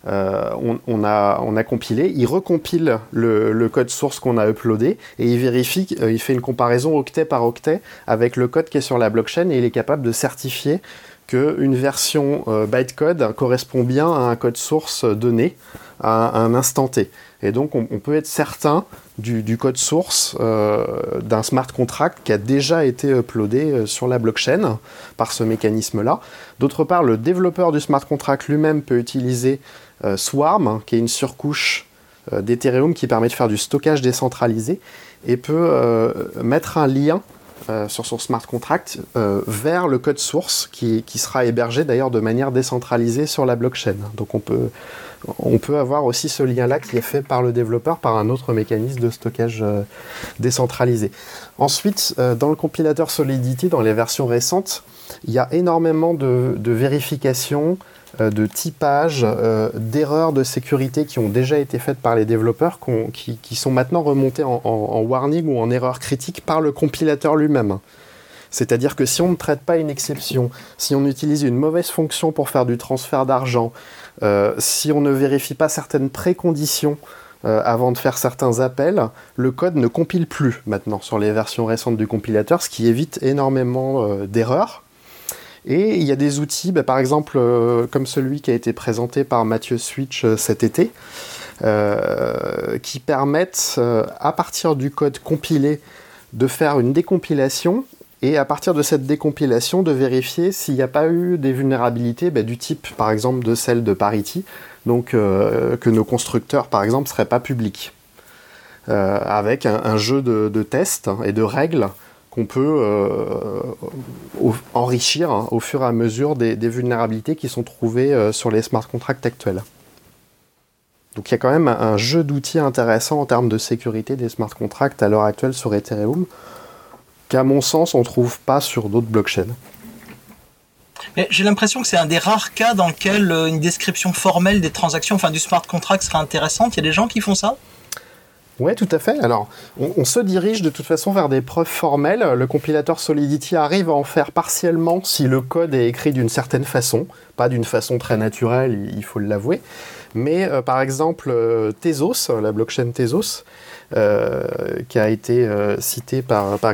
euh, on, a, compilé, il recompile le, le code source qu'on a uploadé et il vérifie, il fait une comparaison octet par octet avec le code qui est sur la blockchain et il est capable de certifier qu'une version euh, bytecode correspond bien à un code source donné à, un instant T. Et donc on, peut être certain du, code source euh, d'un smart contract qui a déjà été uploadé euh, sur la blockchain par ce mécanisme-là. D'autre part, le développeur du smart contract lui-même peut utiliser Swarm, qui est une surcouche d'Ethereum qui permet de faire du stockage décentralisé, et peut mettre un lien euh, sur son smart contract vers le code source qui, qui sera hébergé d'ailleurs de manière décentralisée sur la blockchain. Donc on peut, on peut avoir aussi ce lien-là qui est fait par le développeur par un autre mécanisme de stockage décentralisé. Ensuite, dans le compilateur Solidity, dans les versions récentes, il y a énormément de, vérifications, euh, de typage, euh, d'erreurs de sécurité qui ont déjà été faites par les développeurs, qui, sont maintenant remontées en, warning ou en erreur critique par le compilateur lui-même. C'est-à-dire que si on ne traite pas une exception, si on utilise une mauvaise fonction pour faire du transfert d'argent, euh, si on ne vérifie pas certaines préconditions euh, avant de faire certains appels, le code ne compile plus maintenant sur les versions récentes du compilateur, ce qui évite énormément euh, d'erreurs. Et il y a des outils, bah, par exemple, euh, comme celui qui a été présenté par Mathieu Switch euh, cet été, euh, qui permettent, à partir du code compilé, de faire une décompilation et à partir de cette décompilation, de vérifier s'il n'y a pas eu des vulnérabilités bah, du type, par exemple, de celle de Parity, donc que nos constructeurs, par exemple, ne seraient pas publics. Avec un, jeu de, tests et de règles qu'on peut euh, enrichir hein, au fur et à mesure des, vulnérabilités qui sont trouvées euh, sur les smart contracts actuels. Donc il y a quand même un, jeu d'outils intéressant en termes de sécurité des smart contracts à l'heure actuelle sur Ethereum, qu'à mon sens on ne trouve pas sur d'autres blockchains. J'ai l'impression que c'est un des rares cas dans lequel euh, une description formelle des transactions, enfin du smart contract serait intéressante. Il y a des gens qui font ça? Oui, tout à fait. Alors, on, se dirige de toute façon vers des preuves formelles. Le compilateur Solidity arrive à en faire partiellement si le code est écrit d'une certaine façon, pas d'une façon très naturelle, il faut l'avouer. Mais euh, par exemple, euh, la blockchain Tezos, euh, qui a été euh, citée par, par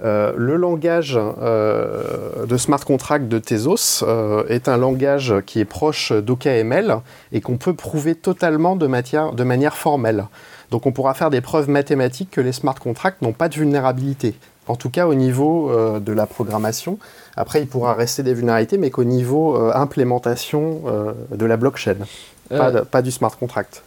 le langage de smart contract de Tezos est un langage qui est proche d'OKML et qu'on peut prouver totalement de manière formelle. Donc on pourra faire des preuves mathématiques que les smart contracts n'ont pas de vulnérabilité. En tout cas, au niveau euh, de la programmation. Après, il pourra rester des vulnérabilités, mais qu'au niveau euh, implémentation euh, de la blockchain, pas, Euh, de- pas du smart contract.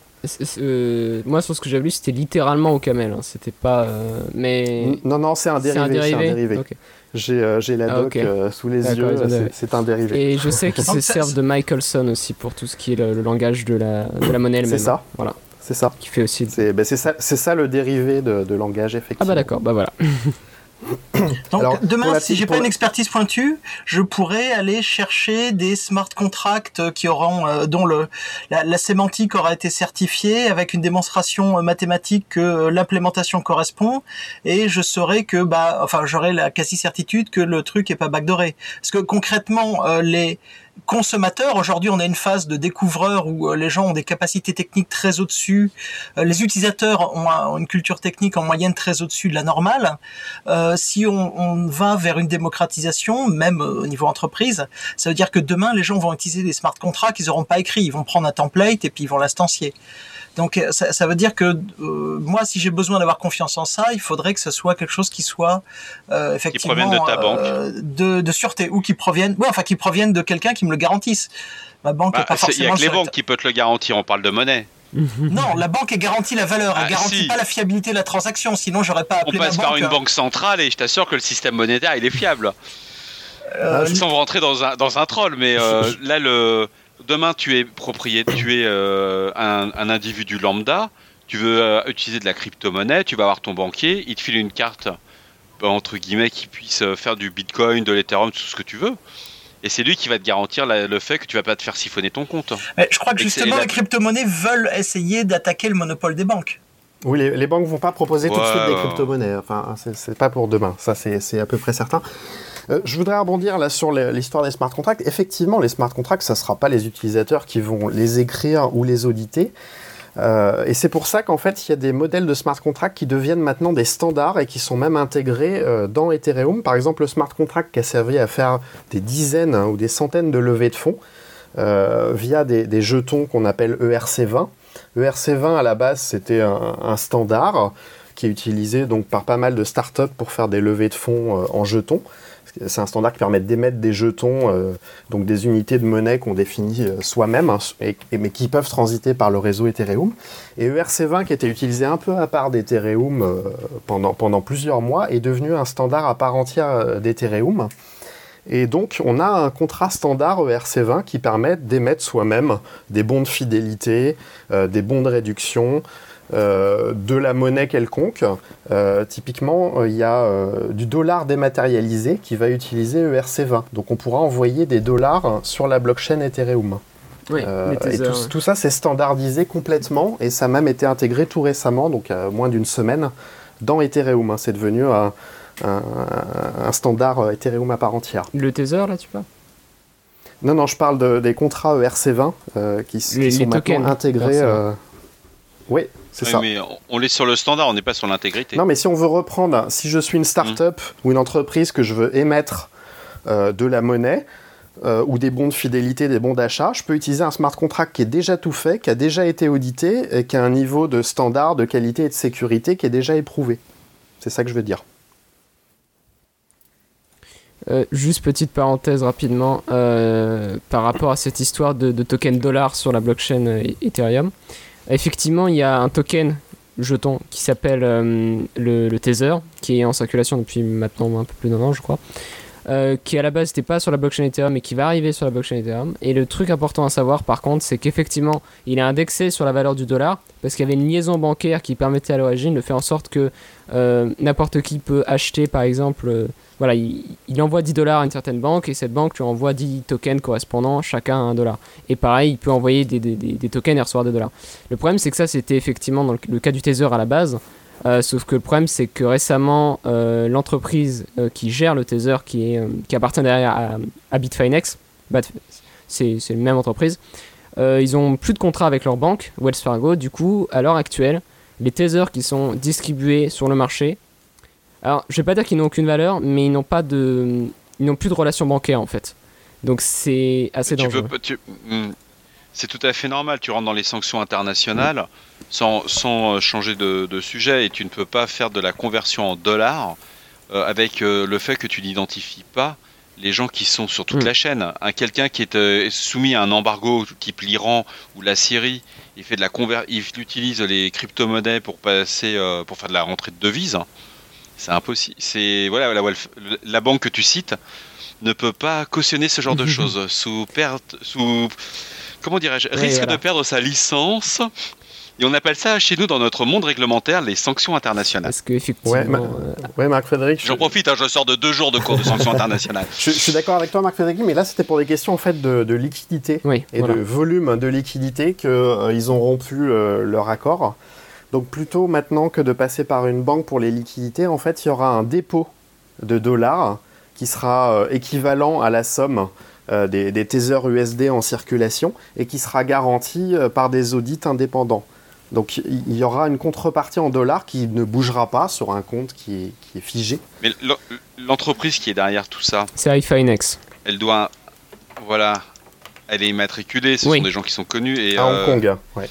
euh, moi, sur ce que j'avais lu, c'était littéralement au camel. hein, C'était pas. euh, mais. Non, non, c'est un dérivé. c'est un dérivé. Ok. J'ai euh, la Ah, doc euh, sous les yeux, c'est- un dérivé. Et je sais qu'ils *laughs* se servent de Michelson aussi pour tout ce qui est le, le langage de la, de la monnaie elle-même. C'est ça. Voilà. C'est ça. Qui fait aussi. C'est ben, ça, c'est ça le dérivé de, de langage, effectivement. Ah bah d'accord, bah voilà. *coughs* Donc Alors, demain, si j'ai pour pas une expertise pointue, je pourrais aller chercher des smart contracts qui auront, euh, dont le la, la sémantique aura été certifiée avec une démonstration euh, mathématique que euh, l'implémentation correspond, et je saurais que bah, enfin, j'aurai la quasi certitude que le truc est pas backdooré. Parce que concrètement, euh, les consommateurs, aujourd'hui, on a une phase de découvreur où euh, les gens ont des capacités techniques très au-dessus. Euh, les utilisateurs ont, un- ont une culture technique en moyenne très au-dessus de la normale. Euh, si on, on va vers une démocratisation, même au niveau entreprise, ça veut dire que demain, les gens vont utiliser des smart contracts qu'ils n'auront pas écrits. Ils vont prendre un template et puis ils vont l'instancier. Donc euh, ça, ça veut dire que euh, moi, si j'ai besoin d'avoir confiance en ça, il faudrait que ce soit quelque chose qui soit euh, effectivement provienne de ta banque. euh, de, de sûreté ou qui provienne, ouais, enfin qui provienne de quelqu'un qui me le garantisse. Ma banque Bah, est pas c'est- Il y a forcément que les banques qui peuvent te le garantir, on parle de monnaie. Non, la banque elle garantit la valeur, elle Ah, garantit si. pas la fiabilité de la transaction. Sinon, j'aurais pas On appelé ma passe banque. par une banque centrale et je t'assure que le système monétaire il est fiable. Sans rentrer dans un, dans un troll, mais *laughs* là, le, demain, tu es propriétaire, tu es euh, un, un individu lambda, tu veux euh, utiliser de la crypto-monnaie, tu vas avoir ton banquier, il te file une carte, entre guillemets, qui puisse euh, faire du bitcoin, de l'ethereum, tout ce que tu veux. Et c'est lui qui va te garantir la- le fait que tu vas pas te faire siphonner ton compte. Mais je crois que justement, la- les crypto-monnaies veulent essayer d'attaquer le monopole des banques. Oui, les, les banques vont pas proposer tout de suite des crypto-monnaies. Enfin, c'est- c'est pas pour demain. Ça, c'est c'est à peu près certain. Euh, je voudrais rebondir là sur l'histoire des smart contracts. Effectivement, les smart contracts, ça sera pas les utilisateurs qui vont les écrire ou les auditer. Euh, et c'est pour ça qu'en fait, il y a des modèles de smart contracts qui deviennent maintenant des standards et qui sont même intégrés euh, dans Ethereum. Par exemple, le smart contract qui a servi à faire des dizaines hein, ou des centaines de levées de fonds via des, jetons qu'on appelle E ERC20. ERC20 à la base, c'était un, un standard qui est utilisé donc par pas mal de startups pour faire des levées de fonds en jetons. C'est un standard qui permet d'émettre des jetons, euh, donc des unités de monnaie qu'on définit euh, soi-même, hein, mais qui peuvent transiter par le réseau Ethereum. Et ERC20, qui était utilisé un peu à part d'Ethereum euh, pendant, plusieurs mois, est devenu un standard à part entière d'Ethereum. Et donc, on a un contrat standard E ERC20 qui permet d'émettre soi-même des bons de fidélité, des bons de réduction, euh, de la monnaie quelconque. Euh, typiquement, euh, il y a du dollar dématérialisé qui va utiliser E ERC20. Donc, on pourra envoyer des dollars sur la blockchain Ethereum. Oui, et tout, ouais. tout ça, c'est standardisé complètement et ça a même été intégré tout récemment, donc à moins d'une semaine, dans Ethereum. C'est devenu un, un- un standard Ethereum à part entière. Le Tether, là, tu parles? Non, non, je parle de- des contrats E ERC20 euh, qui, sont maintenant intégrés. ERC20. euh, Oui, c'est Oui, ça. mais on- est sur le standard, on n'est pas sur l'intégrité. Non, mais si on veut reprendre, si je suis une start-up ou une entreprise que je veux émettre euh, de la monnaie euh, ou des bons de fidélité, des bons d'achat, je peux utiliser un smart contract qui est déjà tout fait, qui a déjà été audité et qui a un niveau de standard, de qualité et de sécurité qui est déjà éprouvé. C'est ça que je veux dire. Euh, juste petite parenthèse rapidement euh, par rapport à cette histoire de, de token dollar sur la blockchain euh, Ethereum. Effectivement, il y a un token jeton qui s'appelle euh, le, le qui est en circulation depuis maintenant un peu plus d'un an, je crois. Euh, qui à la base n'était pas sur la blockchain Ethereum mais qui va arriver sur la blockchain Ethereum. Et le truc important à savoir par contre, c'est qu'effectivement, il est indexé sur la valeur du dollar parce qu'il y avait une liaison bancaire qui permettait à l'origine de faire en sorte que euh, n'importe qui peut acheter par exemple, euh, voilà, il, envoie 10 dollars à une certaine banque et cette banque lui envoie 10 tokens correspondant chacun à 1 dollar. Et pareil, il peut envoyer des tokens et recevoir des dollars. Le problème, c'est que ça, c'était effectivement dans le, le cas du Tether à la base. Euh, sauf que le problème, c'est que récemment, euh, l'entreprise euh, qui gère le Tether, qui, est, qui appartient derrière à, à Bitfinex, Bat- c'est la même entreprise, ils ont plus de contrat avec leur banque, Wells Fargo. Du coup, à l'heure actuelle, les Tethers qui sont distribués sur le marché, alors je vais pas dire qu'ils n'ont aucune valeur, mais ils n'ont pas de, ils n'ont plus de relation bancaire en fait. Donc c'est assez tu dangereux. hmm, c'est tout à fait normal. Tu rentres dans les sanctions internationales sans, sans euh, changer de, de sujet et tu ne peux pas faire de la conversion en dollars euh, avec euh, le fait que tu n'identifies pas les gens qui sont sur toute Mm. la chaîne. Un quelqu'un qui est euh, soumis à un embargo type l'Iran ou la Syrie, il fait de la conver il utilise les crypto-monnaies pour passer euh, pour faire de la rentrée de devises. C'est impossible. C'est voilà la, banque que tu cites ne peut pas cautionner ce genre de *laughs* choses sous perte sous comment dirais-je risque voilà. de perdre sa licence. Et on appelle ça chez nous dans notre monde réglementaire les sanctions internationales. Parce que effectivement, Ouais, ma- euh, Ouais, Marc Frédéric, je, J'en profite, hein, je sors de deux jours de cours de sanctions *laughs* internationales. je- je suis d'accord avec toi, Marc Frédéric, mais là, c'était pour des questions en fait de, de liquidité oui, et voilà. de volume de liquidité qu'ils ont rompu euh, leur accord. Donc plutôt maintenant que de passer par une banque pour les liquidités, en fait, il y aura un dépôt de dollars qui sera euh, équivalent à la somme euh, des, des Tether USD en circulation et qui sera garanti euh, par des audits indépendants. Donc il y aura une contrepartie en dollars qui ne bougera pas sur un compte qui est, qui est figé. Mais l'en- l'entreprise qui est derrière tout ça, C'est iFinex. elle doit. Voilà. Elle est immatriculée, ce Oui. sont des gens qui sont connus. Et, à euh, Hong Kong. Ouais.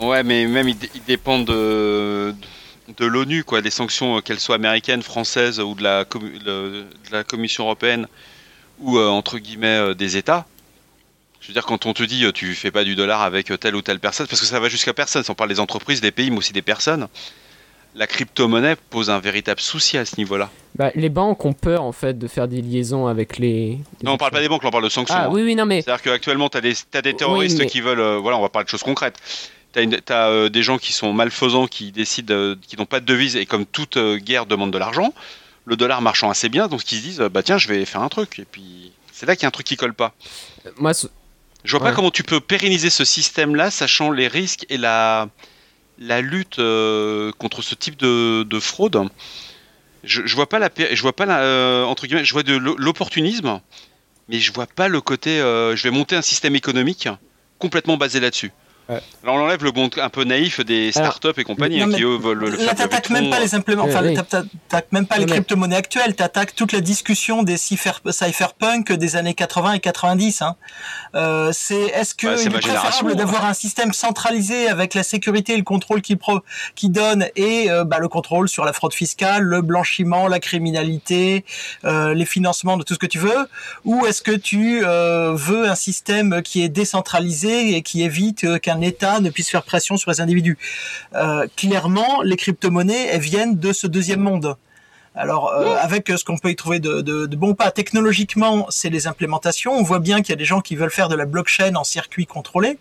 Ouais, mais même ils, ils dépendent de, de l'ONU, quoi. Des sanctions, euh, qu'elles soient américaines, françaises ou de la, de la Commission européenne ou euh, entre guillemets euh, des États. Je veux dire, quand on te dit euh, tu fais pas du dollar avec euh, telle ou telle personne, parce que ça va jusqu'à personne, sans parler des entreprises, des pays, mais aussi des personnes, la crypto-monnaie pose un véritable souci à ce niveau-là. Bah, les banques ont peur en fait de faire des liaisons avec les. Non, on parle pas des banques, on parle de sanctions. Ah hein. oui, oui, non mais. C'est-à-dire qu'actuellement, tu as, des terroristes mais- qui veulent. euh, voilà, on va parler de choses concrètes. Tu as, des gens qui sont malfaisants, qui décident, euh, qui n'ont pas de devise, et comme toute guerre demande de l'argent, le dollar marchant assez bien, donc ils se disent, bah tiens, je vais faire un truc. Et puis, c'est là qu'il y a un truc qui colle pas. Moi, Je vois Ouais. pas comment tu peux pérenniser ce système-là, sachant les risques et la, la lutte euh, contre ce type de, de fraude. Je, je vois pas la, pé- je vois pas la, euh, entre guillemets, je vois de l'o- l'opportunisme, mais je vois pas le côté, euh, je vais monter un système économique complètement basé là-dessus. Ouais. Alors on enlève le bon un peu naïf des startups et compagnie Non, hein, qui eux veulent le Là, faire. t'attaques même pas les impléments, enfin, Oui, oui. t'a- t'attaques même pas les crypto-monnaies actuelles, t'attaques toute la discussion des cypher- cypherpunk des années 80 et 90. Hein. Euh, c'est est-ce que Bah, il est préférable hein. d'avoir un système centralisé avec la sécurité et le contrôle qui pro qui donne et euh, bah, le contrôle sur la fraude fiscale, le blanchiment, la criminalité, euh, les financements de tout ce que tu veux, ou est-ce que tu euh, veux un système qui est décentralisé et qui évite euh, qu'un État ne puisse faire pression sur les individus euh, clairement, les crypto-monnaies, elles viennent de ce deuxième monde. Alors, euh, avec euh, ce qu'on peut y trouver de, de, de bon pas, technologiquement, c'est les implémentations. On voit bien qu'il y a des gens qui veulent faire de la blockchain en circuit contrôlé.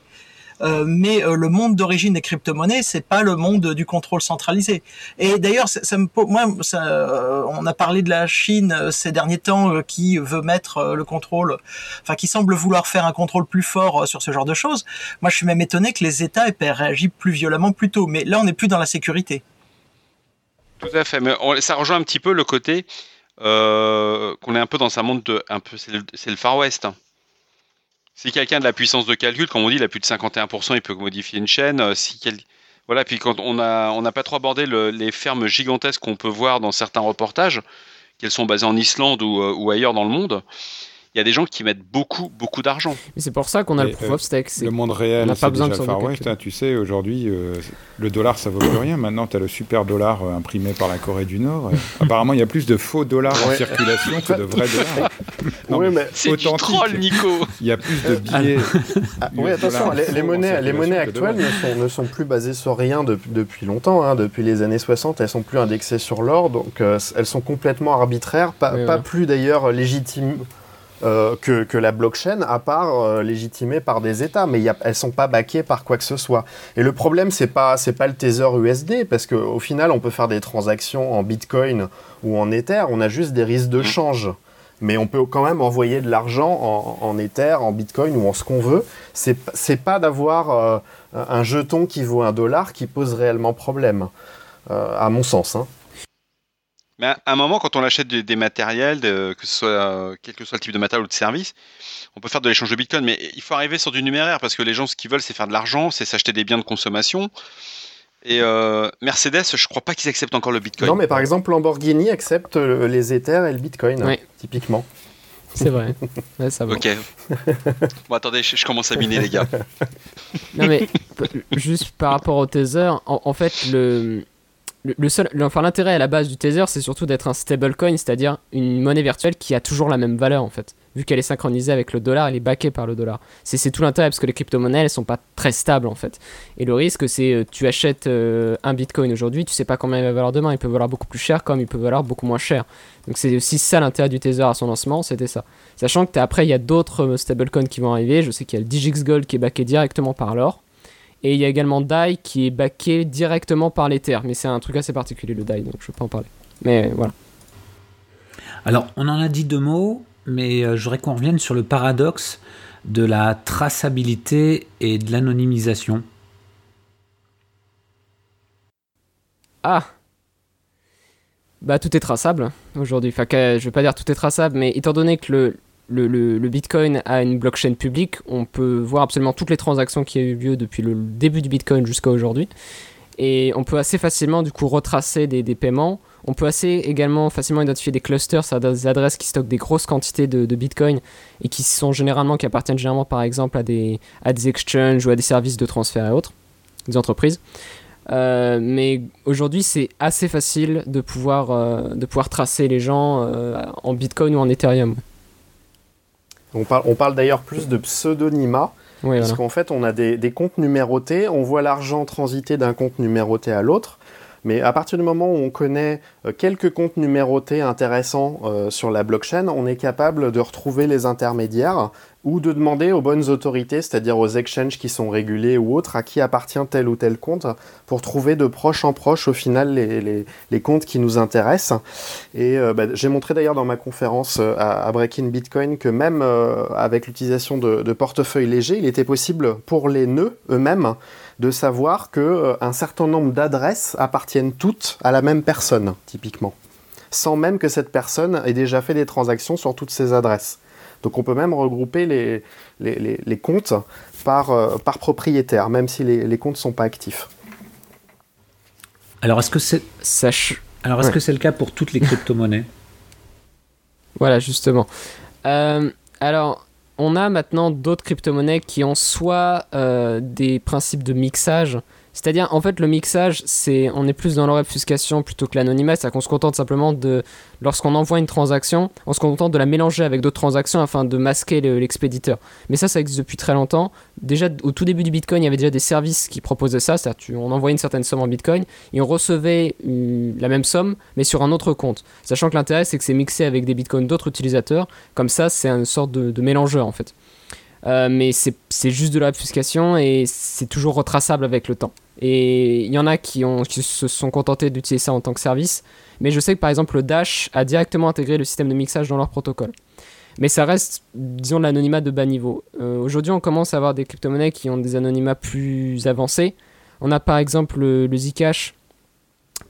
Euh, mais euh, le monde d'origine des crypto-monnaies, c'est pas le monde du contrôle centralisé. Et d'ailleurs, ça, moi, euh, on a parlé de la Chine ces derniers temps, qui veut mettre le contrôle, enfin, qui semble vouloir faire un contrôle plus fort sur ce genre de choses. Moi, je suis même étonné que les États aient réagi plus violemment plus tôt. Mais là, on n'est plus dans la sécurité. Tout à fait, mais ça rejoint un petit peu le côté qu'on est un peu dans un monde de, un peu, c'est le, Far West. Si quelqu'un de la puissance de calcul, comme on dit, il a plus de 51%, il peut modifier une chaîne. euh. Voilà, puis quand on a, on n'a pas trop abordé le- les fermes gigantesques qu'on peut voir dans certains reportages, qu'elles sont basées en Islande ou, euh, ou ailleurs dans le monde, il y a des gens qui mettent beaucoup, beaucoup d'argent. mais c'est pour ça qu'on a Et, le proof euh, of stake. Le monde réel, on n'a pas c'est besoin déjà de Far West. hein, tu sais, aujourd'hui, euh, le dollar, ça vaut plus rien. Maintenant, tu as le super dollar euh, imprimé par la Corée du Nord. *laughs* Apparemment, il y a plus de faux dollars en circulation que de vrais dollars. *laughs* Non, oui, mais C'est du troll, Nico Il y a plus de billets. Ah, oui, attention, les, monnaies, les monnaies actuelles ne sont, ne sont plus basées sur rien depuis, depuis longtemps. hein. Depuis les années 60, elles sont plus indexées sur l'or, donc euh, elles sont complètement arbitraires, pas, Oui, pas oui. plus d'ailleurs légitimes euh, que, que la blockchain, à part euh, légitimées par des États, mais y a, elles sont pas backées par quoi que ce soit. Et le problème, c'est pas c'est pas le Tether USD, parce qu'au final, on peut faire des transactions en Bitcoin ou en Ether, on a juste des risques de Mhm. change. Mais on peut quand même envoyer de l'argent en, en Ether, en Bitcoin ou en ce qu'on veut. C'est c'est pas d'avoir euh, un jeton qui vaut un dollar qui pose réellement problème, à mon sens. hein. Mais à un moment, quand on achète des, des matériels, de- que ce soit euh, quel que soit le type de matériel ou de service, on peut faire de l'échange de bitcoin, mais il faut arriver sur du numéraire parce que les gens, ce qu'ils veulent, c'est faire de l'argent, c'est s'acheter des biens de consommation. Et euh, Mercedes, je crois pas qu'ils acceptent encore le bitcoin. Non, mais par exemple, Lamborghini accepte euh, les Ethers et le Bitcoin, hein, typiquement. C'est vrai. Ouais, ça va. Ok. *laughs* bon, attendez, je, je commence à miner, les gars. Non mais juste par rapport au Tether, en, en fait le le, seul, enfin l'intérêt à la base du Tether, c'est surtout d'être un stablecoin, c'est-à-dire une monnaie virtuelle qui a toujours la même valeur en fait. Vu qu'elle est synchronisée avec le dollar, elle est backée par le dollar. C'est tout l'intérêt parce que les crypto-monnaies, elles sont pas très stables en fait. Et le risque, c'est euh, tu achètes euh, un bitcoin aujourd'hui, tu sais pas combien il va valoir demain. Il peut valoir beaucoup plus cher comme il peut valoir beaucoup moins cher. Donc c'est aussi ça l'intérêt du Tether à son lancement, c'était ça. Sachant que après, il y a d'autres euh, stablecoins qui vont arriver. Je sais qu'il y a le Digix Gold qui est backé directement par l'or. Et il y a également DAI qui est backé directement par l'Ether. Mais c'est un truc assez particulier le DAI, donc je ne peux pas en parler. Mais voilà. Alors, on en a dit deux mots, mais euh, je voudrais qu'on revienne sur le paradoxe de la traçabilité et de l'anonymisation. Ah Bah tout est traçable aujourd'hui. Enfin, je vais pas dire tout est traçable, mais étant donné que le, le, Bitcoin a une blockchain publique, on peut voir absolument toutes les transactions qui ont eu lieu depuis le début du Bitcoin jusqu'à aujourd'hui. Et on peut assez facilement du coup retracer des, paiements. On peut assez également facilement identifier des clusters, c'est des adresses qui stockent des grosses quantités de, Bitcoin et qui sont généralement, qui appartiennent généralement par exemple à des, à des exchanges ou à des services de transfert et autres, des entreprises. Euh, mais aujourd'hui, c'est assez facile de pouvoir, euh, de pouvoir tracer les gens euh, en Bitcoin ou en Ethereum. On parle, on parle d'ailleurs plus de pseudonymat, parce qu'en fait, on a des, des, comptes numérotés, on voit l'argent transiter d'un compte numéroté à l'autre, mais à partir du moment où on connaît euh, quelques comptes numérotés intéressants euh, sur la blockchain, on est capable de retrouver les intermédiaires ou de demander aux bonnes autorités, c'est-à-dire aux exchanges qui sont régulés ou autres, à qui appartient tel ou tel compte, pour trouver de proche en proche au final les, comptes qui nous intéressent. Et euh, bah, j'ai montré d'ailleurs dans ma conférence à, Breaking Bitcoin que même avec l'utilisation de, de portefeuilles légers, il était possible pour les nœuds eux-mêmes de savoir que euh, un certain nombre d'adresses appartiennent toutes à la même personne, typiquement, sans même que cette personne ait déjà fait des transactions sur toutes ces adresses. Donc on peut même regrouper les, les, comptes par, euh, par propriétaire, même si les, comptes ne sont pas actifs. Alors est-ce que c'est Alors est-ce que c'est le cas pour toutes les *laughs* crypto-monnaies? Voilà, justement. Euh, alors, on a maintenant d'autres crypto-monnaies qui ont soit euh, des principes de mixage, c'est-à-dire en fait le mixage, c'est on est plus dans l'obfuscation plutôt que l'anonymat, c'est-à-dire qu'on se contente simplement de lorsqu'on envoie une transaction, on se contente de la mélanger avec d'autres transactions afin de masquer l'expéditeur. Mais ça, ça existe depuis très longtemps. Déjà au tout début du Bitcoin, il y avait déjà des services qui proposaient ça, c'est-à-dire on envoyait une certaine somme en Bitcoin et on recevait euh, la même somme mais sur un autre compte. Sachant que l'intérêt c'est que c'est mixé avec des Bitcoins d'autres utilisateurs, comme ça c'est une sorte de, de mélangeur en fait. Euh, mais c'est juste de l'obfuscation et c'est toujours retraçable avec le temps. Et il y en a qui, se sont contentés d'utiliser ça en tant que service, mais je sais que par exemple le Dash a directement intégré le système de mixage dans leur protocole. Mais ça reste, disons, l'anonymat de bas niveau. Euh, aujourd'hui, on commence à avoir des crypto-monnaies qui ont des anonymats plus avancés. On a par exemple le, Zcash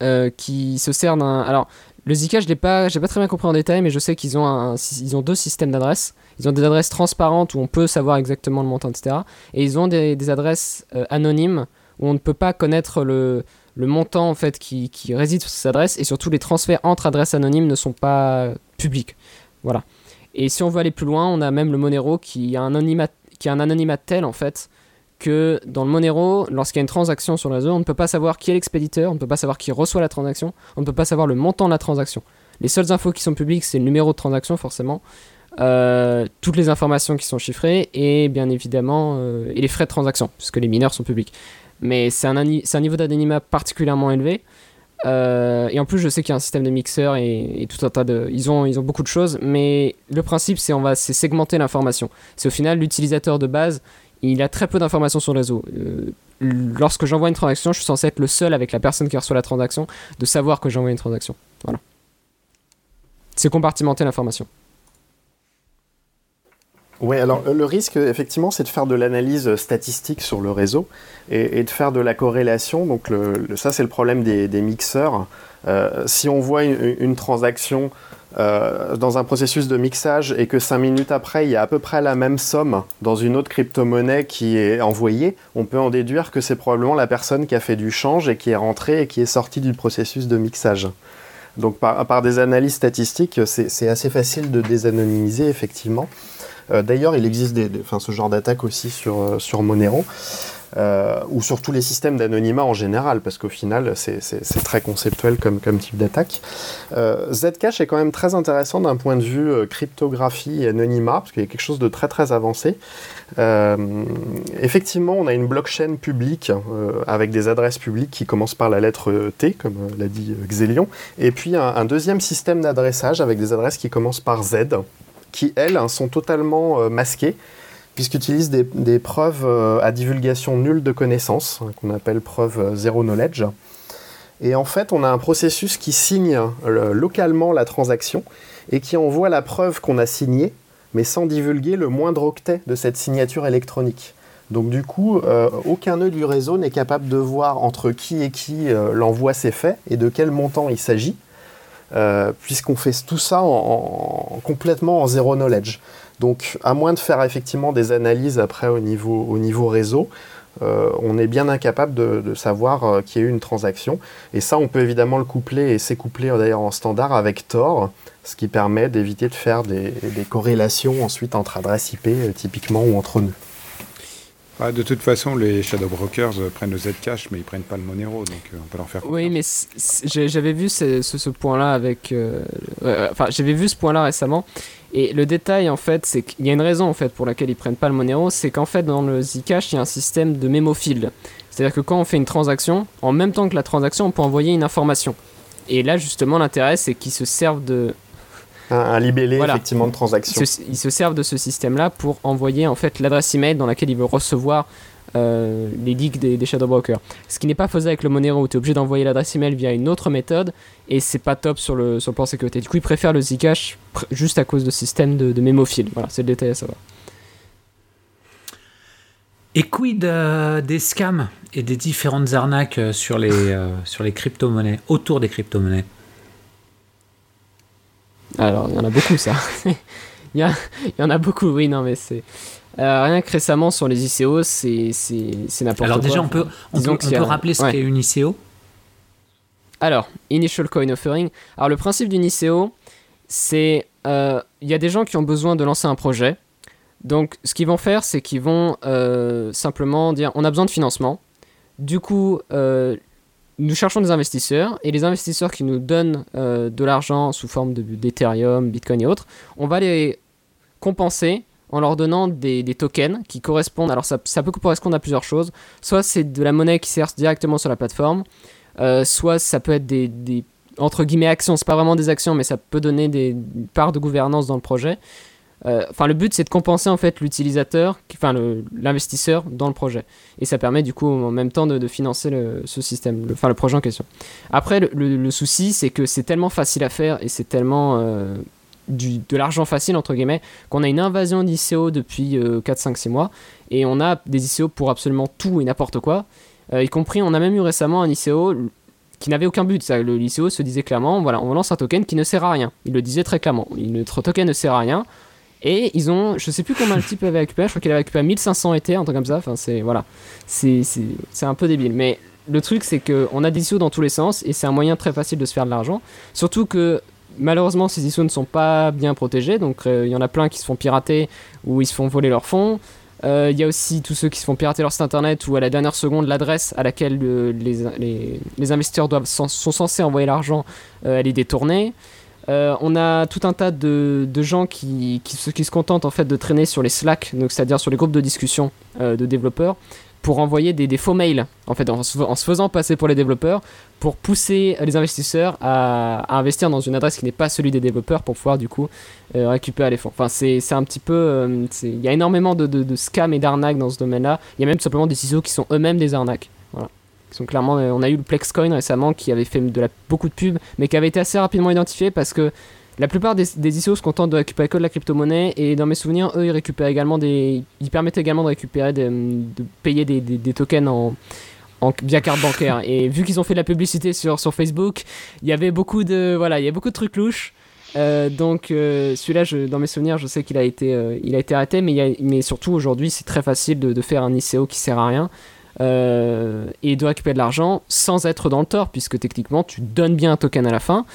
euh, qui se sert d'un. Alors, le Zcash, je n'ai pas, très bien compris en détail, mais je sais qu'ils ont, ont deux systèmes d'adresses. Ils ont des adresses transparentes où on peut savoir exactement le montant, etc. Et ils ont des, adresses euh, anonymes où on ne peut pas connaître le, montant en fait qui, réside sur ces adresses et surtout les transferts entre adresses anonymes ne sont pas publics. Voilà. Et si on veut aller plus loin, on a même le Monero qui a un anonymat, tel en fait que dans le Monero, lorsqu'il y a une transaction sur le réseau, on ne peut pas savoir qui est l'expéditeur, on ne peut pas savoir qui reçoit la transaction, on ne peut pas savoir le montant de la transaction. Les seules infos qui sont publiques, c'est le numéro de transaction forcément, euh, toutes les informations qui sont chiffrées et bien évidemment euh, et les frais de transaction, puisque les mineurs sont publics. Mais c'est un, niveau d'anonymat particulièrement élevé. Euh, et en plus, je sais qu'il y a un système de mixeur et, tout un tas de. Ils ont, beaucoup de choses, mais le principe, c'est on va segmenter l'information. C'est au final l'utilisateur de base, il a très peu d'informations sur le réseau. lorsque j'envoie une transaction, je suis censé être le seul avec la personne qui reçoit la transaction de savoir que j'envoie une transaction. Voilà. C'est compartimenter l'information. Oui, alors le risque, effectivement, c'est de faire de l'analyse statistique sur le réseau et, de faire de la corrélation. Donc, ça, c'est le problème des, mixeurs. Euh, si on voit une, transaction euh, dans un processus de mixage et que cinq minutes après, il y a à peu près la même somme dans une autre crypto-monnaie qui est envoyée, on peut en déduire que c'est probablement la personne qui a fait du change et qui est rentrée et qui est sortie du processus de mixage. Donc, par des analyses statistiques, c'est assez facile de désanonymiser, effectivement. Euh, d'ailleurs, il existe ce genre d'attaque aussi sur, euh, Monero. euh, ou sur tous les systèmes d'anonymat en général, parce qu'au final, c'est très conceptuel comme, type d'attaque. Zcash est quand même très intéressant d'un point de vue cryptographie et anonymat, parce qu'il y a quelque chose de très très avancé. effectivement, on a une blockchain publique avec des adresses publiques qui commencent par la lettre T, comme l'a dit Xelion, et puis un deuxième système d'adressage avec des adresses qui commencent par Z, qui elles sont totalement masquées puisqu'utilise des, preuves euh, à divulgation nulle de connaissances, hein, qu'on appelle preuves euh, zero knowledge. Et en fait, on a un processus qui signe euh, localement la transaction et qui envoie la preuve qu'on a signée, mais sans divulguer le moindre octet de cette signature électronique. Donc du coup, aucun nœud du réseau n'est capable de voir entre qui et qui l'envoi s'est fait et de quel montant il s'agit, puisqu'on fait tout ça en, complètement en zero knowledge. Donc, à moins de faire effectivement des analyses après au niveau, au niveau réseau, euh, on est bien incapable de, savoir euh, qu'il y a eu une transaction. Et ça, on peut évidemment le coupler, et c'est couplé d'ailleurs en standard avec Tor, ce qui permet d'éviter de faire des, des, corrélations ensuite entre adresses IP euh, typiquement ou entre nœuds. Ah, de toute façon, les Shadow Brokers euh, prennent le Zcash, mais ils prennent pas le Monero, donc euh, on peut leur faire. Oui, mais j'avais vu ce, ce, point-là avec. Euh, enfin, j'avais vu ce point-là récemment. Et le détail, en fait, c'est qu'il y a une raison en fait pour laquelle ils prennent pas le Monero, c'est qu'en fait dans le Zcash, il y a un système de mémofield. C'est-à-dire que quand on fait une transaction, en même temps que la transaction, on peut envoyer une information. Et là, justement, l'intérêt, c'est qu'ils se servent de un, libellé effectivement de transaction. Ils se, servent de ce système-là pour envoyer en fait l'adresse email dans laquelle ils veulent recevoir euh, les leaks des, des, shadow brokers. Ce qui n'est pas faisable avec le Monero où tu es obligé d'envoyer l'adresse email via une autre méthode et c'est pas top sur le, sur le plan sécurité. Du coup, ils préfèrent le Zcash juste à cause de système de, de mémophile. Voilà, c'est le détail à savoir. Et quid euh, des scams et des différentes arnaques euh, sur les, sur les crypto-monnaies, autour des crypto-monnaies? Alors, il y en a beaucoup, ça. *laughs* il, y y en a beaucoup, oui, non, mais c'est. Euh, rien que récemment sur les ICO, c'est n'importe quoi. Alors, déjà, on peut, on peut, rappeler ce qu'est une ICO Alors, Initial Coin Offering. Alors, le principe d'une ICO, c'est. Euh, il y a des gens qui ont besoin de lancer un projet. Donc, ce qu'ils vont faire, c'est qu'ils vont euh, simplement dire on a besoin de financement. Du coup, nous cherchons des investisseurs et les investisseurs qui nous donnent euh, de l'argent sous forme d'Ethereum, Bitcoin et autres, on va les compenser en leur donnant des, tokens qui correspondent. Alors ça, peut correspondre à plusieurs choses. Soit c'est de la monnaie qui sert directement sur la plateforme, euh, soit ça peut être des, des entre guillemets actions. C'est pas vraiment des actions, mais ça peut donner des parts de gouvernance dans le projet. Euh, enfin, le but c'est de compenser en fait l'utilisateur, enfin l'investisseur dans le projet, et ça permet du coup en même temps de, financer ce système, enfin le, projet en question. Après, le, souci c'est que c'est tellement facile à faire et c'est tellement euh, de l'argent facile entre guillemets qu'on a une invasion d'ICO depuis 4, 5, 6 mois et on a des ICO pour absolument tout et n'importe quoi, euh, y compris on a même eu récemment un ICO qui n'avait aucun but. Le ICO se disait clairement, voilà, on lance un token qui ne sert à rien. Il le disait très clairement. Notre token ne sert à rien. Et ils ont, je sais plus combien le type avait récupéré, je crois qu'il avait récupéré 1500 ETH, un truc comme ça. Enfin, c'est voilà, c'est un peu débile. Mais le truc, c'est qu'on a des ISO dans tous les sens et c'est un moyen très facile de se faire de l'argent. Surtout que malheureusement, ces ISO ne sont pas bien protégés. Donc, euh, il y en a plein qui se font pirater ou ils se font voler leurs fonds. Euh, il y a aussi tous ceux qui se font pirater leur site internet ou à la dernière seconde, l'adresse à laquelle les, les, les, investisseurs doivent, sont, censés envoyer l'argent, euh, elle est détournée. Euh, on a tout un tas de, gens qui, se, contentent en fait de traîner sur les Slack, c'est-à-dire sur les groupes de discussion euh, de développeurs, pour envoyer des, faux mails, en fait, en se, faisant passer pour les développeurs, pour pousser les investisseurs à, investir dans une adresse qui n'est pas celui des développeurs pour pouvoir du coup euh, récupérer les fonds. Enfin, c'est un petit peu, il y a énormément de, scams et d'arnaques dans ce domaine-là. Il y a même simplement des ciseaux qui sont eux-mêmes des arnaques. Clairement, euh, on a eu le Plexcoin récemment qui avait fait beaucoup de pubs, mais qui avait été assez rapidement identifié parce que la plupart des, des ICO se contentent de récupérer que de la crypto-monnaie et dans mes souvenirs, eux, ils récupèrent également des, ils permettaient également de récupérer, de payer des, des, tokens en, via carte bancaire. Et vu qu'ils ont fait de la publicité sur, Facebook, il y avait beaucoup de, voilà, il y a beaucoup de trucs louches. Euh, donc euh, celui-là, dans mes souvenirs, je sais qu'il a été, arrêté, mais, mais surtout aujourd'hui, c'est très facile de, faire un ICO qui sert à rien. Euh, et de récupérer de l'argent sans être dans le tort, puisque techniquement tu donnes bien un token à la fin,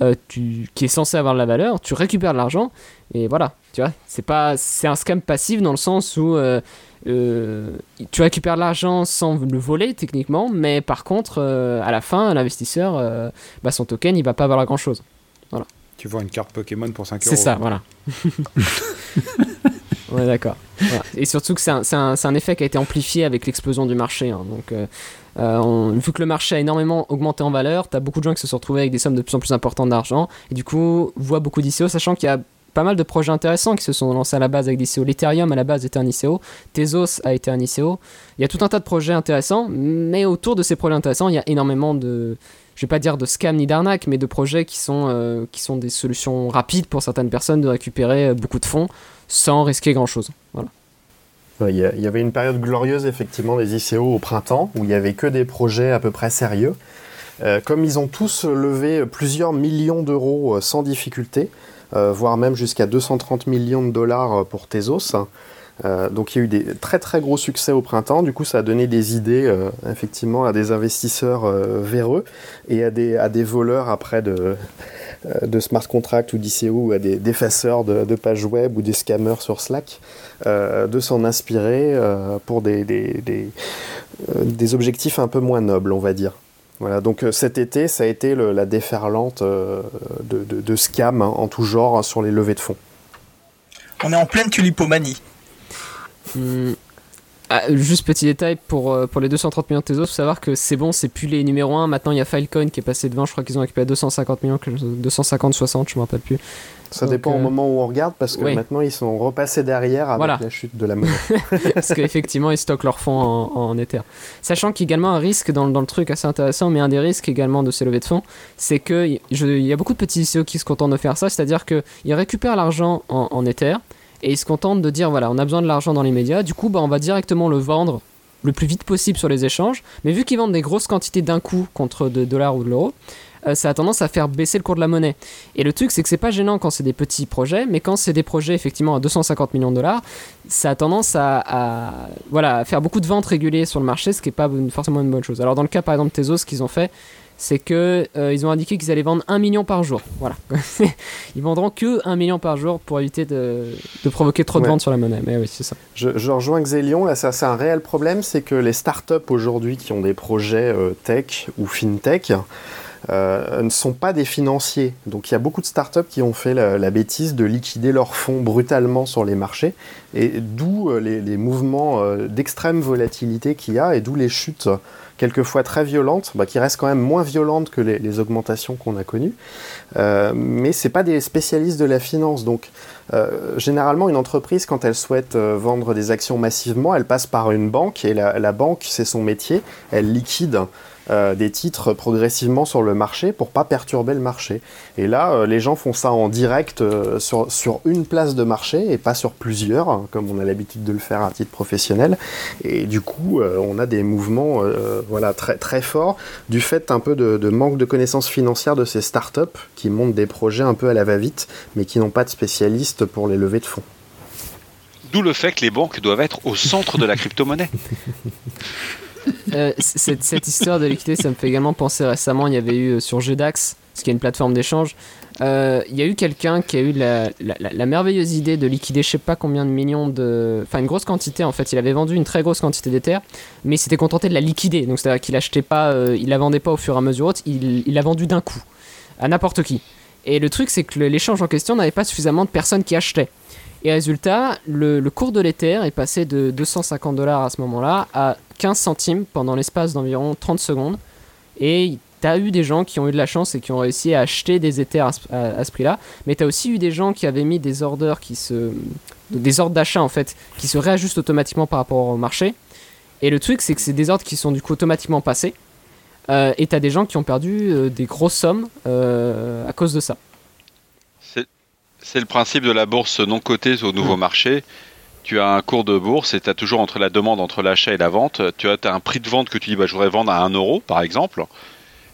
euh, tu, qui est censé avoir de la valeur, tu récupères de l'argent, et voilà, tu vois, c'est pas, c'est un scam passif dans le sens où euh, tu récupères l'argent sans le voler techniquement, mais par contre, à la fin, l'investisseur, bah, son token, il va pas valoir grand chose. Voilà. Tu vends une carte Pokémon pour 5 euros. C'est ça, voilà. *laughs* Est d'accord. Et surtout que c'est un, un- un effet qui a été amplifié avec l'explosion du marché. hein. Donc, euh, euh, vu que le marché a énormément augmenté en valeur, tu as beaucoup de gens qui se sont retrouvés avec des sommes de plus en plus importantes d'argent et du coup voient beaucoup d'ICO, sachant qu'il y a pas mal de projets intéressants qui se sont lancés à la base avec d'ICO. L'Ethereum à la base était un ICO, Tezos a été un ICO. Il y a tout un tas de projets intéressants, mais autour de ces projets intéressants, il y a énormément de, je vais pas dire de scam ni d'arnaque, mais de projets qui sont, euh, qui sont des solutions rapides pour certaines personnes de récupérer beaucoup de fonds sans risquer grand chose. Voilà. Ouais, Il y, avait une période glorieuse effectivement des ICO au printemps où il y avait que des projets à peu près sérieux. Euh, comme ils ont tous levé plusieurs millions d'euros euh, sans difficulté, euh, voire même jusqu'à 230 millions de dollars pour Tezos. euh, donc il y a eu des très très gros succès au printemps. Du coup, ça a donné des idées effectivement à des investisseurs véreux et à des, à des voleurs après de, de smart contracts ou d'ICO ou à des défaceurs de, de pages web ou des scammers sur Slack euh, de s'en inspirer euh, pour des, des, des, euh, des objectifs un peu moins nobles, on va dire. Voilà, donc euh, cet été, ça a été le- la déferlante euh, de, de, de scams hein, en tout genre hein, sur les levées de fonds. On est en pleine tulipomanie. Hmm. Ah, juste petit détail pour, euh, pour les 230 millions de Tezos, faut savoir que c'est bon, c'est plus les numéros 1. Maintenant, il y a Filecoin qui est passé devant. Je crois qu'ils ont récupéré 250 millions, quelque chose- 250, 60, je me rappelle plus. Ça Donc, dépend au euh, moment où on regarde, parce que oui. maintenant ils sont repassés derrière avec Voilà. la chute de la monnaie. *laughs* Parce qu'effectivement, ils stockent leurs fonds en, en Ether. Sachant qu'également un risque dans, dans le truc assez intéressant, mais un des risques également de ces levées de fonds, c'est que y- a beaucoup de petits ICO qui se contentent de faire ça, c'est-à-dire qu'ils récupèrent l'argent en, en Ether et ils se contentent de dire voilà, on a besoin de l'argent dans les médias, du coup, bah, on va directement le vendre le plus vite possible sur les échanges, mais vu qu'ils vendent des grosses quantités d'un coup contre de dollars ou de l'euro, euh, ça a tendance à faire baisser le cours de la monnaie. Et le truc, c'est que c'est pas gênant quand c'est des petits projets, mais quand c'est des projets effectivement à 250 millions de dollars, ça a tendance à, voilà, faire beaucoup de ventes régulières sur le marché, ce qui n'est pas forcément une bonne chose. Alors dans le cas par exemple Tezos, ce qu'ils ont fait, c'est que euh, ils ont indiqué qu'ils allaient vendre 1 million par jour. Voilà. *laughs* ils vendront que 1 million par jour pour éviter de, de provoquer trop de Ouais. ventes sur la monnaie. Mais oui, c'est ça. Je, je rejoins Xélion, là ça c'est un réel problème, c'est que les startups aujourd'hui qui ont des projets euh, tech ou fintech euh, ne sont pas des financiers. Donc il y a beaucoup de startups qui ont fait la, la bêtise de liquider leurs fonds brutalement sur les marchés, et d'où les, les mouvements d'extrême volatilité qu'il y a, et d'où les chutes quelquefois très violentes, bah, qui restent quand même moins violentes que les, les augmentations qu'on a connues. Euh, mais c'est pas des spécialistes de la finance, donc euh, généralement, une entreprise, quand elle souhaite euh, vendre des actions massivement, elle passe par une banque et la, la banque, c'est son métier. Elle liquide euh, des titres progressivement sur le marché pour pas perturber le marché. Et là, euh, les gens font ça en direct euh, sur, sur une place de marché et pas sur plusieurs, hein, comme on a l'habitude de le faire à titre professionnel. Et du coup, on a des mouvements voilà, très, très forts du fait un peu de, de manque de connaissances financières de ces startups qui montent des projets un peu à la va-vite, mais qui n'ont pas de spécialistes pour les levées de fonds. D'où le fait que les banques doivent être au centre de la crypto-monnaie. *laughs* Euh, cette, histoire de liquidité, ça me fait également penser récemment, il y avait eu euh, sur GDAX, ce qui est une plateforme d'échange, euh, il y a eu quelqu'un qui a eu la, merveilleuse idée de liquider je sais pas combien de millions de... Enfin une grosse quantité en fait, il avait vendu une très grosse quantité d'Ether, mais il s'était contenté de la liquider, donc c'est-à-dire qu'il achetait pas, il la vendait pas au fur et à mesure, il il l'a vendu d'un coup, à n'importe qui. Et le truc c'est que l'échange en question n'avait pas suffisamment de personnes qui achetaient. Et résultat, le, cours de l'Ether est passé de 250 dollars à ce moment-là à 15 centimes pendant l'espace d'environ 30 secondes. Et tu as eu des gens qui ont eu de la chance et qui ont réussi à acheter des Ethers à, ce- prix-là. Mais tu as aussi eu des gens qui avaient mis des qui se. des ordres d'achat en fait, qui se réajustent automatiquement par rapport au marché. Et le truc, c'est que c'est des ordres qui sont du coup automatiquement passés. Euh, et tu as des gens qui ont perdu euh, des grosses sommes euh, à cause de ça. C'est le principe de la bourse non cotée au nouveau marché. Tu as un cours de bourse et tu as toujours entre la demande, entre l'achat et la vente, tu as, un prix de vente que tu dis bah, je voudrais vendre à 1 euro par exemple.